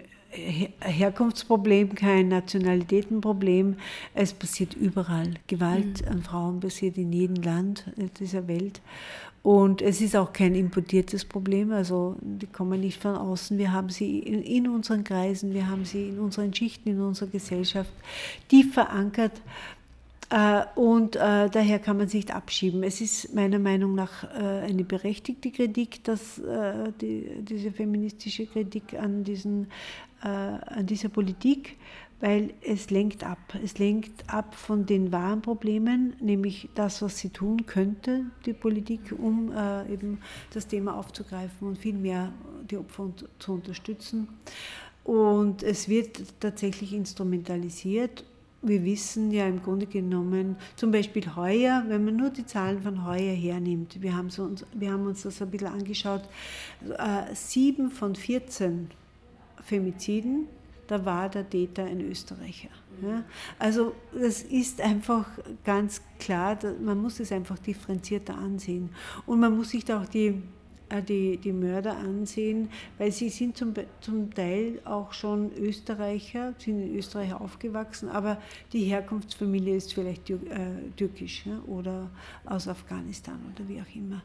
Herkunftsproblem, kein Nationalitätenproblem. Es passiert überall. Gewalt mhm. an Frauen passiert in jedem Land dieser Welt. Und es ist auch kein importiertes Problem, also die kommen nicht von außen. Wir haben sie in, in unseren Kreisen, wir haben sie in unseren Schichten, in unserer Gesellschaft tief verankert. Äh, und äh, daher kann man sich abschieben. Es ist meiner Meinung nach äh, eine berechtigte Kritik, dass die, diese feministische Kritik an, diesen, an dieser Politik, weil es lenkt ab. Es lenkt ab von den wahren Problemen, nämlich das, was sie tun könnte, die Politik, um eben das Thema aufzugreifen und viel mehr die Opfer zu unterstützen. Und es wird tatsächlich instrumentalisiert wir wissen ja im Grunde genommen, zum Beispiel heuer, wenn man nur die Zahlen von heuer hernimmt, wir haben, so uns, wir haben uns das ein bisschen angeschaut, äh, sieben von 14 Femiziden, da war der Täter ein Österreicher. Ja? Also das ist einfach ganz klar, man muss es einfach differenzierter ansehen. Und man muss sich da auch die die, die Mörder ansehen, weil sie sind zum, zum Teil auch schon Österreicher, sind in Österreich aufgewachsen, aber die Herkunftsfamilie ist vielleicht äh, türkisch oder aus Afghanistan oder wie auch immer.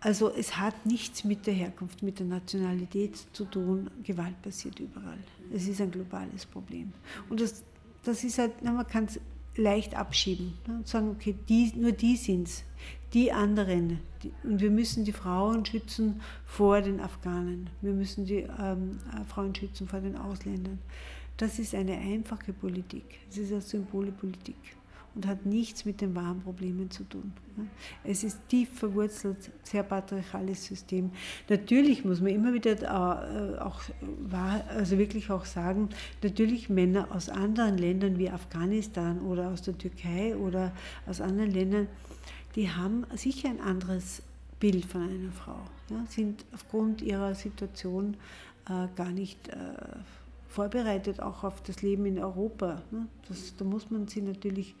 Also es hat nichts mit der Herkunft, mit der Nationalität zu tun. Gewalt passiert überall. Es ist ein globales Problem. Und das, das ist halt, man kann es leicht abschieben ne, und sagen, okay, die, nur die sind es, die anderen. Und wir müssen die Frauen schützen vor den Afghanen. Wir müssen die ähm, äh, Frauen schützen vor den Ausländern. Das ist eine einfache Politik. Das ist eine Symbolpolitik. und hat nichts mit den wahren Problemen zu tun. Es ist tief verwurzelt, sehr patriarchales System. Natürlich muss man immer wieder äh, auch also wirklich auch sagen, natürlich Männer aus anderen Ländern wie Afghanistan oder aus der Türkei oder aus anderen Ländern, die haben sicher ein anderes Bild von einer Frau, ja, sind aufgrund ihrer Situation äh, gar nicht äh, vorbereitet, auch auf das Leben in Europa. Ne? Das, da muss man sie natürlich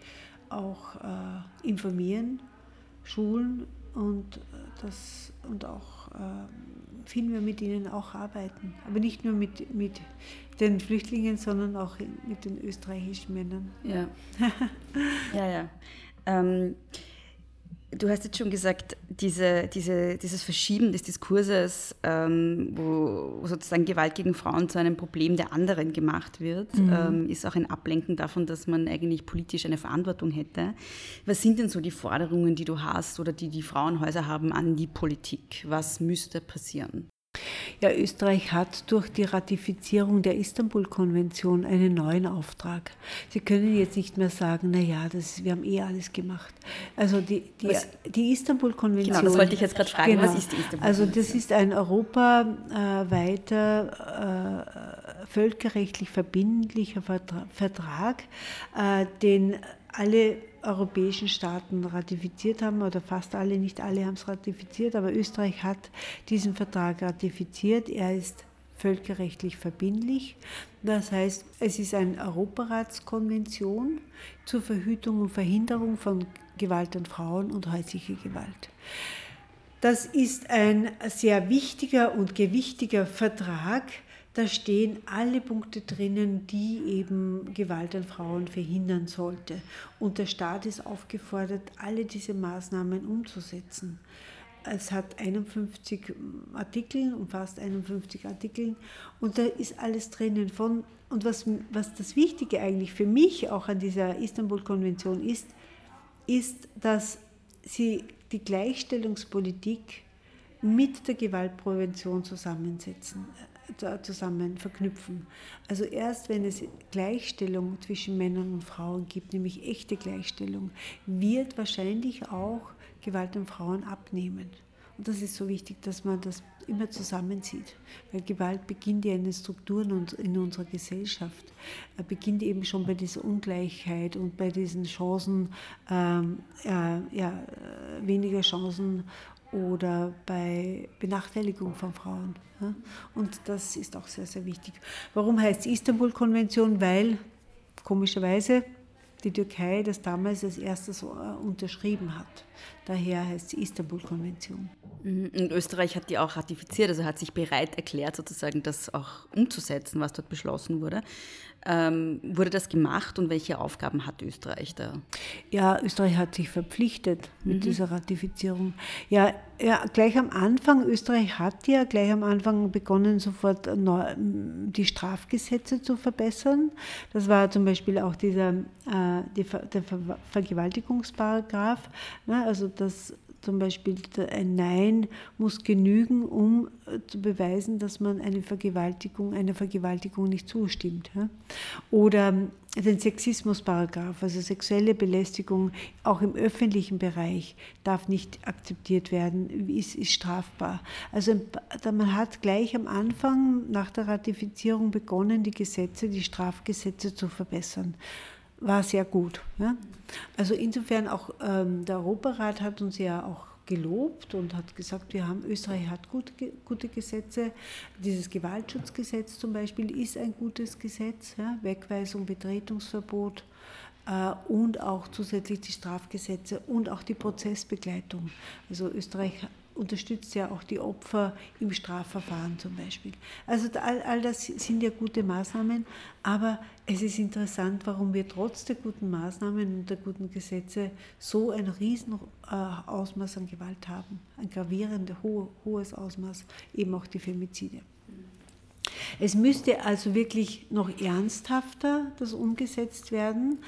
auch äh, informieren, schulen und, äh, das, und auch äh, viel mehr mit ihnen auch arbeiten. Aber nicht nur mit, mit den Flüchtlingen, sondern auch mit den österreichischen Männern. Ja, ja. ja. Ähm, Du hast jetzt schon gesagt, diese, diese, dieses Verschieben des Diskurses, ähm, wo sozusagen Gewalt gegen Frauen zu einem Problem der anderen gemacht wird, mhm. ähm, ist auch ein Ablenken davon, dass man eigentlich politisch eine Verantwortung hätte. Was sind denn so die Forderungen, die du hast oder die die Frauenhäuser haben an die Politik? Was müsste passieren? Ja, Österreich hat durch die Ratifizierung der Istanbul-Konvention einen neuen Auftrag. Sie können jetzt nicht mehr sagen, naja, wir haben eh alles gemacht. Also die, die, die Istanbul-Konvention. Genau, das wollte ich jetzt gerade fragen. Genau, was ist die Istanbul-Konvention? Also das ist ein europaweiter äh, völkerrechtlich verbindlicher Vertrag, äh, den alle europäischen Staaten ratifiziert haben, oder fast alle, nicht alle haben es ratifiziert, aber Österreich hat diesen Vertrag ratifiziert. Er ist völkerrechtlich verbindlich. Das heißt, es ist eine Europaratskonvention zur Verhütung und Verhinderung von Gewalt an Frauen und häusliche Gewalt. Das ist ein sehr wichtiger und gewichtiger Vertrag, da stehen alle Punkte drinnen, die eben Gewalt an Frauen verhindern sollte. Und der Staat ist aufgefordert, alle diese Maßnahmen umzusetzen. Es hat 51 Artikel, umfasst 51 Artikel und da ist alles drinnen von. Und was, was das Wichtige eigentlich für mich auch an dieser Istanbul-Konvention ist, ist, dass sie die Gleichstellungspolitik mit der Gewaltprävention zusammensetzen zusammen verknüpfen. Also erst wenn es Gleichstellung zwischen Männern und Frauen gibt, nämlich echte Gleichstellung, wird wahrscheinlich auch Gewalt an Frauen abnehmen. Und das ist so wichtig, dass man das immer zusammenzieht. Weil Gewalt beginnt ja in den Strukturen in unserer Gesellschaft. Er beginnt eben schon bei dieser Ungleichheit und bei diesen Chancen, ähm, äh, ja, weniger Chancen oder bei Benachteiligung von Frauen. Und das ist auch sehr, sehr wichtig. Warum heißt es Istanbul-Konvention? Weil komischerweise die Türkei das damals als erstes äh, unterschrieben hat. Daher heißt es Istanbul-Konvention. Mhm. Und Österreich hat die auch ratifiziert, also hat sich bereit erklärt, sozusagen das auch umzusetzen, was dort beschlossen wurde. Ähm, wurde das gemacht und welche Aufgaben hat Österreich da? Ja, Österreich hat sich verpflichtet mit mhm. dieser Ratifizierung. Ja, ja, gleich am Anfang, Österreich hat ja gleich am Anfang begonnen, sofort die Strafgesetze zu verbessern. Das war zum Beispiel auch dieser, äh, der Vergewaltigungsparagraf, ne, also das zum Beispiel ein Nein muss genügen, um äh, zu beweisen, dass man eine Vergewaltigung, einer Vergewaltigung nicht zustimmt. Oder den Sexismusparagraf, also sexuelle Belästigung auch im öffentlichen Bereich darf nicht akzeptiert werden, ist, ist strafbar. Also man hat gleich am Anfang nach der Ratifizierung begonnen, die Gesetze, die Strafgesetze zu verbessern war sehr gut. Ja? Also insofern auch ähm, der Europarat hat uns ja auch gelobt und hat gesagt, wir haben, Österreich hat gute, gute Gesetze. Dieses Gewaltschutzgesetz zum Beispiel ist ein gutes Gesetz, ja? Wegweisung, Betretungsverbot äh, und auch zusätzlich die Strafgesetze und auch die Prozessbegleitung. Also Österreich unterstützt ja auch die Opfer im Strafverfahren zum Beispiel. Also all, all das sind ja gute Maßnahmen, aber es ist interessant, warum wir trotz der guten Maßnahmen und der guten Gesetze so ein riesen äh, Ausmaß an Gewalt haben, ein gravierendes, ho hohes Ausmaß, eben auch die Femizide. Es müsste also wirklich noch ernsthafter das umgesetzt werden.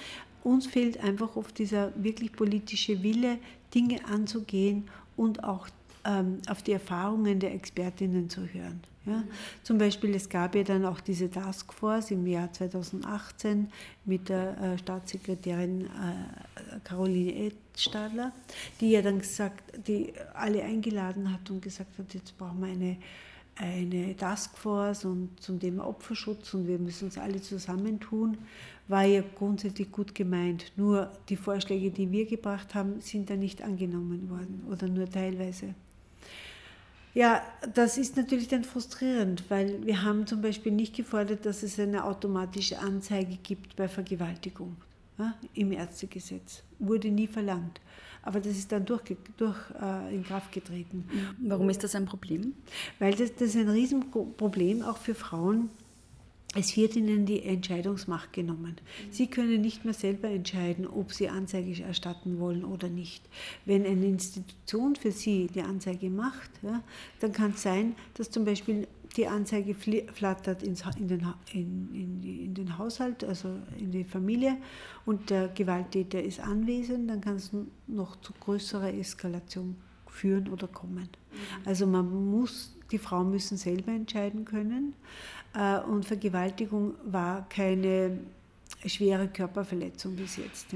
Uns fehlt einfach oft dieser wirklich politische Wille, Dinge anzugehen und auch ähm, auf die Erfahrungen der Expertinnen zu hören. Ja? Zum Beispiel, es gab ja dann auch diese Taskforce im Jahr 2018 mit der äh, Staatssekretärin äh, Caroline Edstadler, die ja dann gesagt, die alle eingeladen hat und gesagt hat, jetzt brauchen wir eine eine Taskforce und zum Thema Opferschutz und wir müssen uns alle zusammentun, war ja grundsätzlich gut gemeint. Nur die Vorschläge, die wir gebracht haben, sind da nicht angenommen worden oder nur teilweise. Ja, das ist natürlich dann frustrierend, weil wir haben zum Beispiel nicht gefordert, dass es eine automatische Anzeige gibt bei Vergewaltigung ja, im Ärztegesetz. Wurde nie verlangt. Aber das ist dann durch, durch äh, in Kraft getreten. Warum ist das ein Problem? Weil das, das ist ein Riesenproblem auch für Frauen. Es wird ihnen die Entscheidungsmacht genommen. Sie können nicht mehr selber entscheiden, ob sie Anzeige erstatten wollen oder nicht. Wenn eine Institution für sie die Anzeige macht, ja, dann kann es sein, dass zum Beispiel die Anzeige flattert ins, in, den, in, in, in, den Haushalt, also in die Familie und der Gewalttäter ist anwesend, dann kann es noch zu größerer Eskalation führen oder kommen. Also man muss, die Frauen müssen selber entscheiden können und Vergewaltigung war keine schwere Körperverletzung bis jetzt.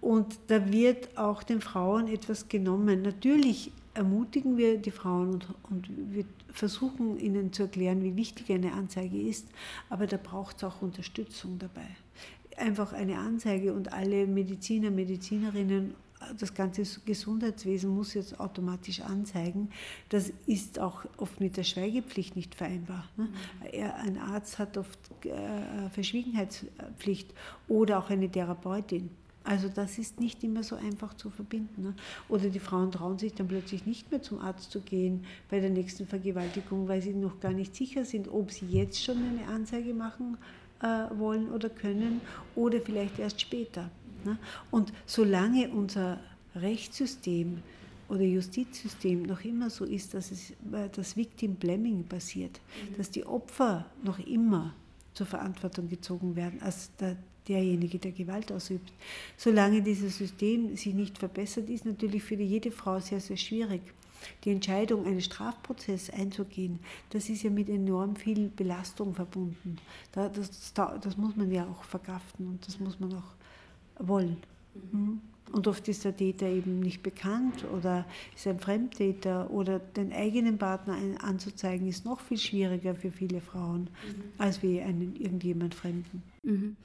Und da wird auch den Frauen etwas genommen. Natürlich ermutigen wir die Frauen und, und wir versuchen ihnen zu erklären, wie wichtig eine Anzeige ist, aber da braucht es auch Unterstützung dabei. Einfach eine Anzeige und alle Mediziner, Medizinerinnen, das ganze Gesundheitswesen muss jetzt automatisch anzeigen. Das ist auch oft mit der Schweigepflicht nicht vereinbar. Ne? Ein Arzt hat oft äh, Verschwiegenheitspflicht oder auch eine Therapeutin. Also das ist nicht immer so einfach zu verbinden. Ne? Oder die Frauen trauen sich dann plötzlich nicht mehr zum Arzt zu gehen bei der nächsten Vergewaltigung, weil sie noch gar nicht sicher sind, ob sie jetzt schon eine Anzeige machen äh, wollen oder können oder vielleicht erst später. Ne? Und solange unser Rechtssystem oder Justizsystem noch immer so ist, dass es äh, das Victim Blaming passiert, mhm. dass die Opfer noch immer zur Verantwortung gezogen werden als der, derjenige, der Gewalt ausübt. Solange dieses System sich nicht verbessert, ist natürlich für jede Frau sehr, sehr schwierig. Die Entscheidung, einen Strafprozess einzugehen, das ist ja mit enorm viel Belastung verbunden. Das, das muss man ja auch verkraften und das muss man auch wollen. Mhm. Und oft ist der Täter eben nicht bekannt oder ist ein Fremdtäter oder den eigenen Partner anzuzeigen, ist noch viel schwieriger für viele Frauen, mhm. als wie einen irgendjemand Fremden. Mhm.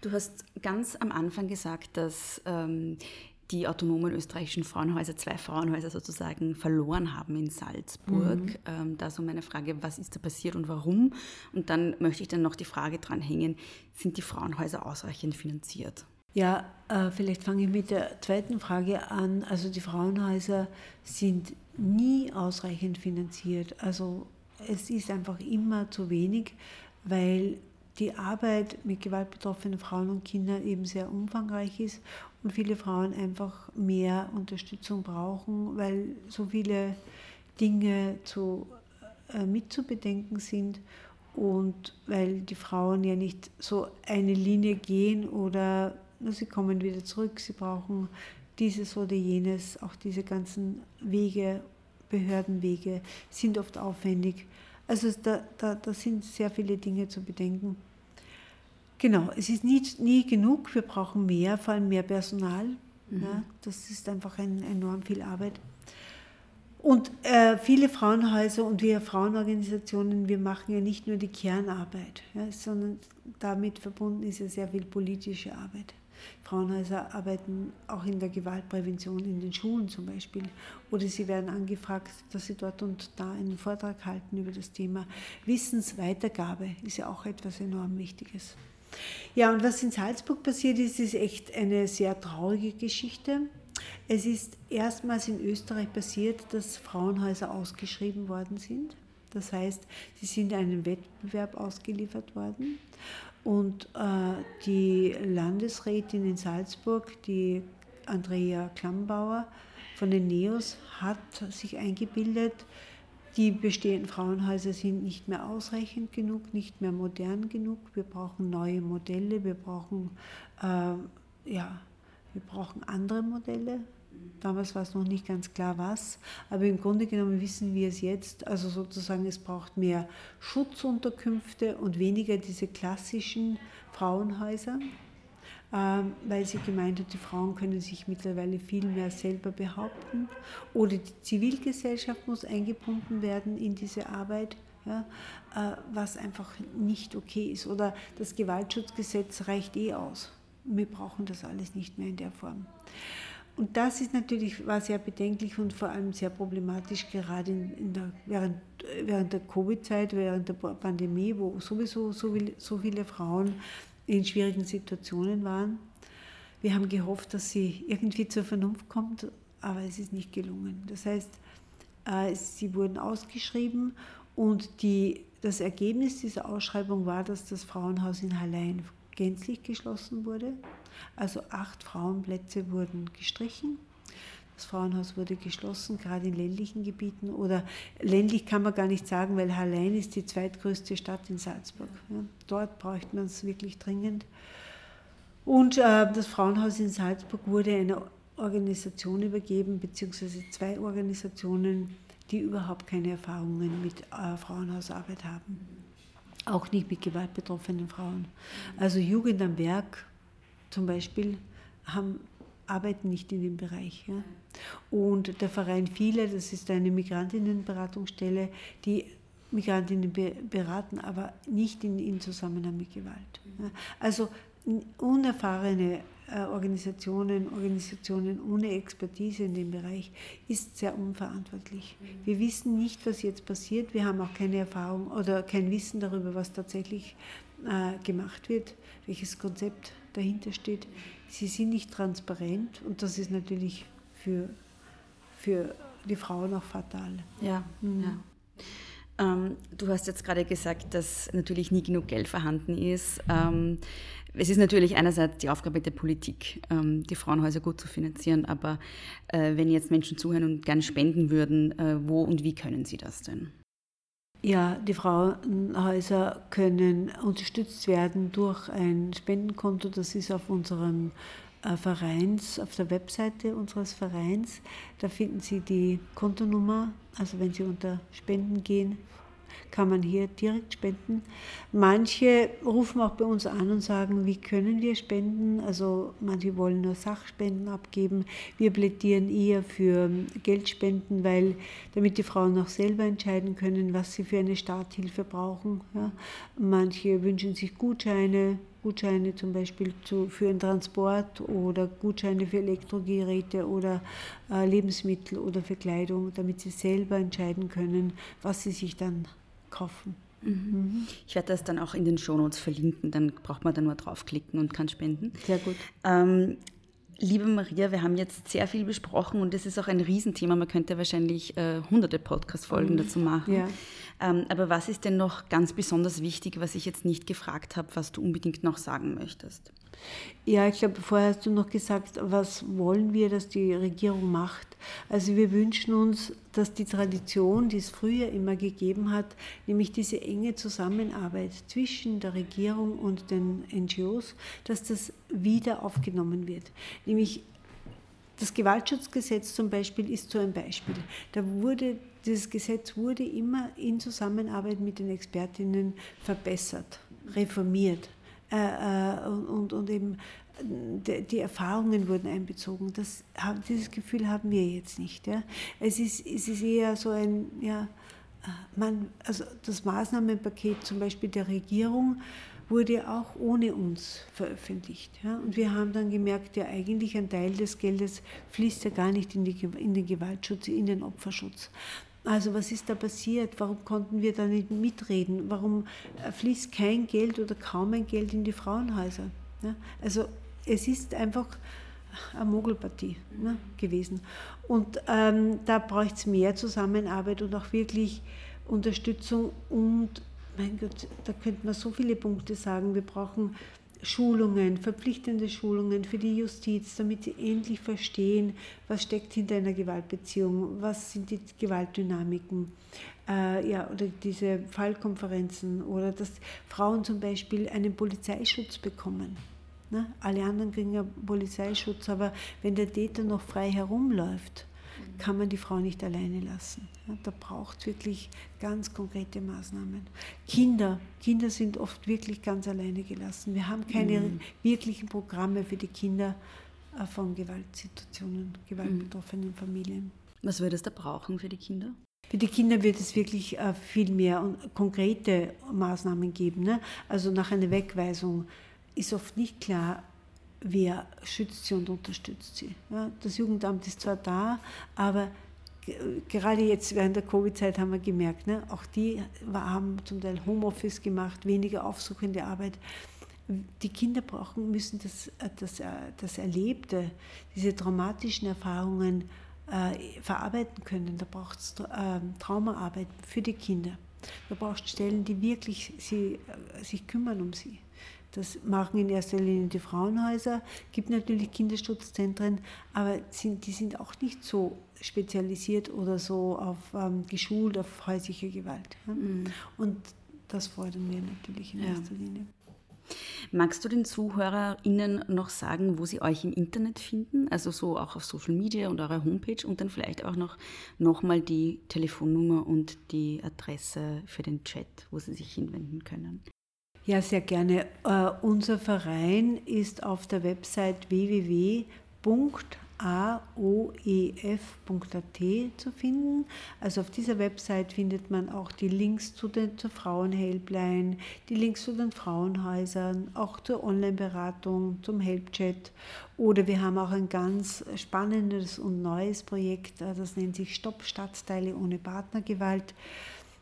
Du hast ganz am Anfang gesagt, dass ähm, die autonomen österreichischen Frauenhäuser zwei Frauenhäuser sozusagen verloren haben in Salzburg. Mhm. Ähm, da so meine Frage, was ist da passiert und warum? Und dann möchte ich dann noch die Frage dranhängen, sind die Frauenhäuser ausreichend finanziert? Ja, äh, vielleicht fange ich mit der zweiten Frage an. Also die Frauenhäuser sind nie ausreichend finanziert. Also es ist einfach immer zu wenig, weil die Arbeit mit gewaltbetroffenen Frauen und Kindern eben sehr umfangreich ist und viele Frauen einfach mehr Unterstützung brauchen, weil so viele Dinge zu, äh, mitzubedenken sind und weil die Frauen ja nicht so eine Linie gehen oder sie kommen wieder zurück, sie brauchen dieses oder jenes, auch diese ganzen Wege, Behördenwege sind oft aufwendig. Also da, da, da sind sehr viele Dinge zu bedenken. Genau, es ist nie, nie genug, wir brauchen mehr, vor allem mehr Personal. Mhm. Ja, das ist einfach ein, enorm viel Arbeit. Und äh, viele Frauenhäuser und wir Frauenorganisationen, wir machen ja nicht nur die Kernarbeit, ja, sondern damit verbunden ist ja sehr viel politische Arbeit. Frauenhäuser arbeiten auch in der Gewaltprävention in den Schulen zum Beispiel. Oder sie werden angefragt, dass sie dort und da einen Vortrag halten über das Thema. Wissensweitergabe ist ja auch etwas enorm Wichtiges. Ja, und was in Salzburg passiert ist, ist echt eine sehr traurige Geschichte. Es ist erstmals in Österreich passiert, dass Frauenhäuser ausgeschrieben worden sind. Das heißt, sie sind einem Wettbewerb ausgeliefert worden und äh, die Landesrätin in Salzburg, die Andrea Klammbauer von den NEOS, hat sich eingebildet, die bestehenden Frauenhäuser sind nicht mehr ausreichend genug, nicht mehr modern genug. Wir brauchen neue Modelle, wir brauchen, äh, ja, wir brauchen andere Modelle. Damals war es noch nicht ganz klar, was. Aber im Grunde genommen wissen wir es jetzt. Also sozusagen, es braucht mehr Schutzunterkünfte und weniger diese klassischen Frauenhäuser, ähm, weil sie gemeint hat, die Frauen können sich mittlerweile viel mehr selber behaupten. Oder die Zivilgesellschaft muss eingebunden werden in diese Arbeit. Ja, äh, was einfach nicht okay ist. Oder das Gewaltschutzgesetz reicht eh aus. Wir brauchen das alles nicht mehr in der Form. Und das ist natürlich, war sehr bedenklich und vor allem sehr problematisch, gerade in, in der, während, während der Covid-Zeit, während der Pandemie, wo sowieso so, viel, so viele Frauen in schwierigen Situationen waren. Wir haben gehofft, dass sie irgendwie zur Vernunft kommt, aber es ist nicht gelungen. Das heißt, äh, sie wurden ausgeschrieben und die, das Ergebnis dieser Ausschreibung war, dass das Frauenhaus in Hallein gänzlich geschlossen wurde. Also acht Frauenplätze wurden gestrichen. Das Frauenhaus wurde geschlossen, gerade in ländlichen Gebieten. Oder ländlich kann man gar nicht sagen, weil Hallein ist die zweitgrößte Stadt in Salzburg. Ja, dort braucht man es wirklich dringend. Und äh, das Frauenhaus in Salzburg wurde einer Organisation übergeben, beziehungsweise zwei Organisationen, die überhaupt keine Erfahrungen mit äh, Frauenhausarbeit haben auch nicht mit gewaltbetroffenen Frauen. Also Jugend am Werk zum Beispiel haben, arbeiten nicht in dem Bereich. Ja. Und der Verein Viele, das ist eine Migrantinnenberatungsstelle, die Migrantinnen beraten, aber nicht in, in Zusammenhang mit Gewalt. Ja. Also unerfahrene äh, Organisationen, Organisationen ohne Expertise in dem Bereich ist sehr unverantwortlich. Wir wissen nicht, was jetzt passiert. Wir haben auch keine Erfahrung oder kein Wissen darüber, was tatsächlich äh, gemacht wird, welches Konzept dahinter steht. Sie sind nicht transparent und das ist natürlich für, für die Frauen auch fatal. Ja, mhm. ja. Ähm, du hast jetzt gerade gesagt, dass natürlich nie genug Geld vorhanden ist. Ähm, es ist natürlich einerseits die Aufgabe der Politik, ähm, die Frauenhäuser gut zu finanzieren, aber äh, wenn jetzt Menschen zuhören und gerne spenden würden, äh, wo und wie können sie das denn? Ja, die Frauenhäuser können unterstützt werden durch ein Spendenkonto, das ist auf unserem äh, Vereins, auf der Webseite unseres Vereins. Da finden Sie die Kontonummer, also wenn Sie unter Spenden gehen, kann man hier direkt spenden. Manche rufen auch bei uns an und sagen, wie können wir spenden? Also manche wollen nur Sachspenden abgeben. Wir plädieren eher für Geldspenden, weil damit die Frauen auch selber entscheiden können, was sie für eine Starthilfe brauchen. Ja. Manche wünschen sich Gutscheine, Gutscheine zum Beispiel zu, für den Transport oder Gutscheine für Elektrogeräte oder äh, Lebensmittel oder für Kleidung, damit sie selber entscheiden können, was sie sich dann kaufen. Mhm. Ich werde das dann auch in den Shownotes verlinken, dann braucht man da nur draufklicken und kann spenden. Sehr gut. Ähm, liebe Maria, wir haben jetzt sehr viel besprochen und es ist auch ein Riesenthema. Man könnte wahrscheinlich äh, hunderte Podcast-Folgen mhm. dazu machen. Ja. Ähm, aber was ist denn noch ganz besonders wichtig, was ich jetzt nicht gefragt habe, was du unbedingt noch sagen möchtest? Ja, ich glaube, vorher hast du noch gesagt, was wollen wir, dass die Regierung macht. Also wir wünschen uns, dass die Tradition, die es früher immer gegeben hat, nämlich diese enge Zusammenarbeit zwischen der Regierung und den NGOs, dass das wieder aufgenommen wird. Nämlich das Gewaltschutzgesetz zum Beispiel ist so ein Beispiel. Da wurde, dieses Gesetz wurde immer in Zusammenarbeit mit den Expertinnen verbessert, reformiert. Äh, äh, und, und eben die Erfahrungen wurden einbezogen. Das, dieses Gefühl haben wir jetzt nicht. Ja. Es, ist, es ist eher so ein, ja, man, also das Maßnahmenpaket zum Beispiel der Regierung wurde auch ohne uns veröffentlicht. Ja. Und wir haben dann gemerkt, ja eigentlich ein Teil des Geldes fließt ja gar nicht in, die, in den Gewaltschutz, in den Opferschutz. Also was ist da passiert? Warum konnten wir da nicht mitreden? Warum äh, fließt kein Geld oder kaum ein Geld in die Frauenhäuser? Ja? Also es ist einfach eine Mogelpartie ne, gewesen. Und ähm, da braucht es mehr Zusammenarbeit und auch wirklich Unterstützung. Und mein Gott, da könnte man so viele Punkte sagen. Wir brauchen Schulungen, verpflichtende Schulungen für die Justiz, damit sie endlich verstehen, was steckt hinter einer Gewaltbeziehung, was sind die Gewaltdynamiken, äh, ja, oder diese Fallkonferenzen oder dass Frauen zum Beispiel einen Polizeischutz bekommen. Ne? Alle anderen kriegen ja Polizeischutz, aber wenn der Täter noch frei herumläuft, kann man die Frau nicht alleine lassen. Da braucht es wirklich ganz konkrete Maßnahmen. Kinder, Kinder sind oft wirklich ganz alleine gelassen. Wir haben keine Mhm. wirklichen Programme für die Kinder äh, von Gewaltsituationen, gewaltbetroffenen Familien. Was würde es da brauchen für die Kinder? Für die Kinder wird es wirklich äh, viel mehr und konkrete Maßnahmen geben. Ne? Also nach einer Wegweisung ist oft nicht klar, wer schützt sie und unterstützt sie. Ja? Das Jugendamt ist zwar da, aber ge- gerade jetzt während der Covid-Zeit haben wir gemerkt, ne? auch die haben zum Teil Homeoffice gemacht, weniger aufsuchende Arbeit. Die Kinder brauchen, müssen das, äh, das, äh, das Erlebte, diese traumatischen Erfahrungen äh, verarbeiten können. Da braucht es ähm, Traumaarbeit für die Kinder. Da braucht es Stellen, die wirklich sie, äh, sich kümmern um sie. Das machen in erster Linie die Frauenhäuser, gibt natürlich Kinderschutzzentren, aber sind, die sind auch nicht so spezialisiert oder so auf, ähm, geschult auf häusliche Gewalt. Ja? Und das fordern wir natürlich in Ja. erster Linie. Magst du den ZuhörerInnen noch sagen, wo sie euch im Internet finden? Also so auch auf Social Media und eurer Homepage und dann vielleicht auch noch, noch mal die Telefonnummer und die Adresse für den Chat, wo sie sich hinwenden können. Ja, sehr gerne. Äh, unser Verein ist auf der Website www.aoef.at zu finden. Also auf dieser Website findet man auch die Links zu den, zur Frauenhelpline, die Links zu den Frauenhäusern, auch zur Online-Beratung, zum Helpchat. Oder wir haben auch ein ganz spannendes und neues Projekt, äh, das nennt sich Stopp Stadtteile ohne Partnergewalt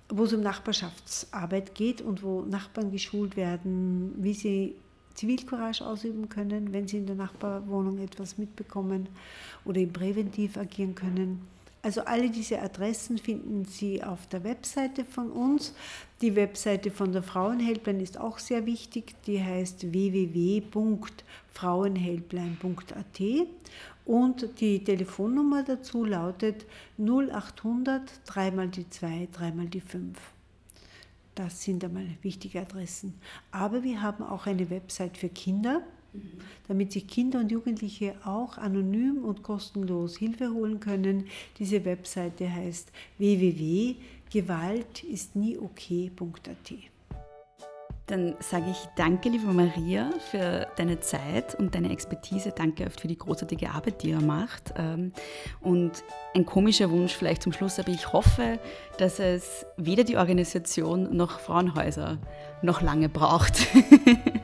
wo es um Nachbarschaftsarbeit geht und wo Nachbarn geschult werden, wie sie Zivilcourage ausüben können, wenn sie in der Nachbarwohnung etwas mitbekommen oder eben präventiv agieren können. Also alle diese Adressen finden Sie auf der Webseite von uns. Die Webseite von der Frauenhelpline ist auch sehr wichtig. Die heißt www.frauenhelpline.at und die Telefonnummer dazu lautet 0800 3 mal die 2, 3 mal die 5. Das sind einmal wichtige Adressen. Aber wir haben auch eine Website für Kinder, damit sich Kinder und Jugendliche auch anonym und kostenlos Hilfe holen können. Diese Webseite heißt www.gewaltistnieokay.at. Dann sage ich danke, liebe Maria, für deine Zeit und deine Expertise. Danke oft für die großartige Arbeit, die ihr macht. Ähm, Und ein komischer Wunsch vielleicht zum Schluss, aber ich hoffe, dass es weder die Organisation noch Frauenhäuser noch lange braucht.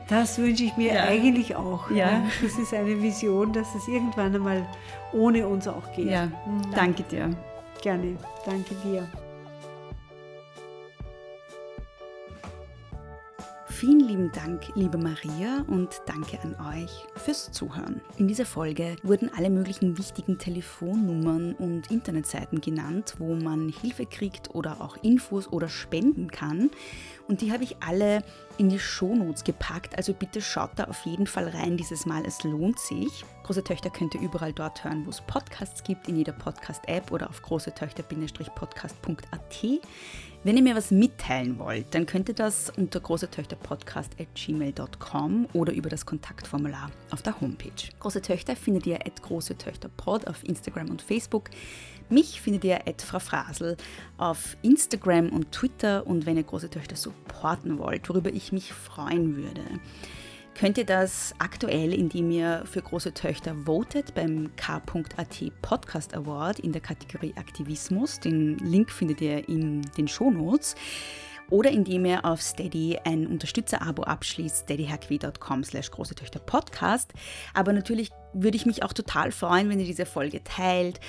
Das wünsche ich mir Ja. eigentlich auch. Ja. ne? Das ist eine Vision, dass es irgendwann einmal ohne uns auch geht. Ja, Mhm. danke dir. Gerne. Danke dir. Vielen lieben Dank, liebe Maria, und danke an euch fürs Zuhören. In dieser Folge wurden alle möglichen wichtigen Telefonnummern und Internetseiten genannt, wo man Hilfe kriegt oder auch Infos oder spenden kann. Und die habe ich alle in die Shownotes gepackt, also bitte schaut da auf jeden Fall rein dieses Mal, es lohnt sich. Große Töchter könnt ihr überall dort hören, wo es Podcasts gibt, in jeder Podcast-App oder auf großetöchter-podcast.at. Wenn ihr mir was mitteilen wollt, dann könnt ihr das unter großetöchterpodcast.gmail.com oder über das Kontaktformular auf der Homepage. Große Töchter findet ihr at große Töchter Pod auf Instagram und Facebook. Mich findet ihr at Frau Frasel auf Instagram und Twitter und wenn ihr große Töchter supporten wollt, worüber ich mich freuen würde, könnt ihr das aktuell, indem ihr für große Töchter votet beim K.at Podcast Award in der Kategorie Aktivismus. Den Link findet ihr in den Shownotes. Oder indem ihr auf Steady ein Unterstützer-Abo abschließt, steadyhq.com slash große Töchter Podcast. Aber natürlich würde ich mich auch total freuen, wenn ihr diese Folge teilt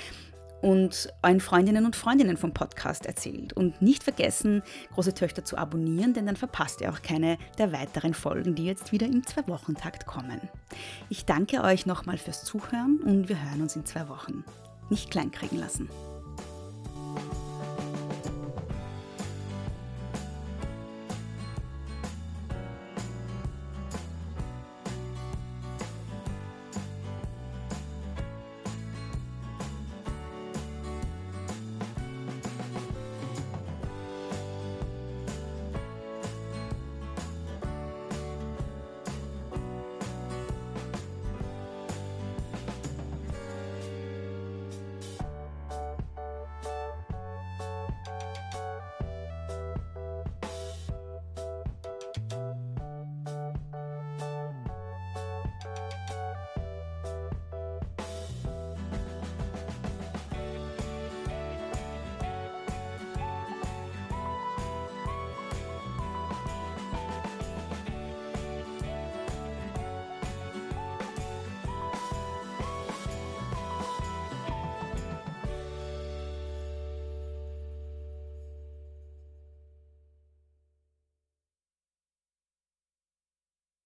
und euren Freundinnen und Freundinnen vom Podcast erzählt. Und nicht vergessen, große Töchter zu abonnieren, denn dann verpasst ihr auch keine der weiteren Folgen, die jetzt wieder im Zwei-Wochen-Takt kommen. Ich danke euch nochmal fürs Zuhören und wir hören uns in zwei Wochen. Nicht kleinkriegen lassen.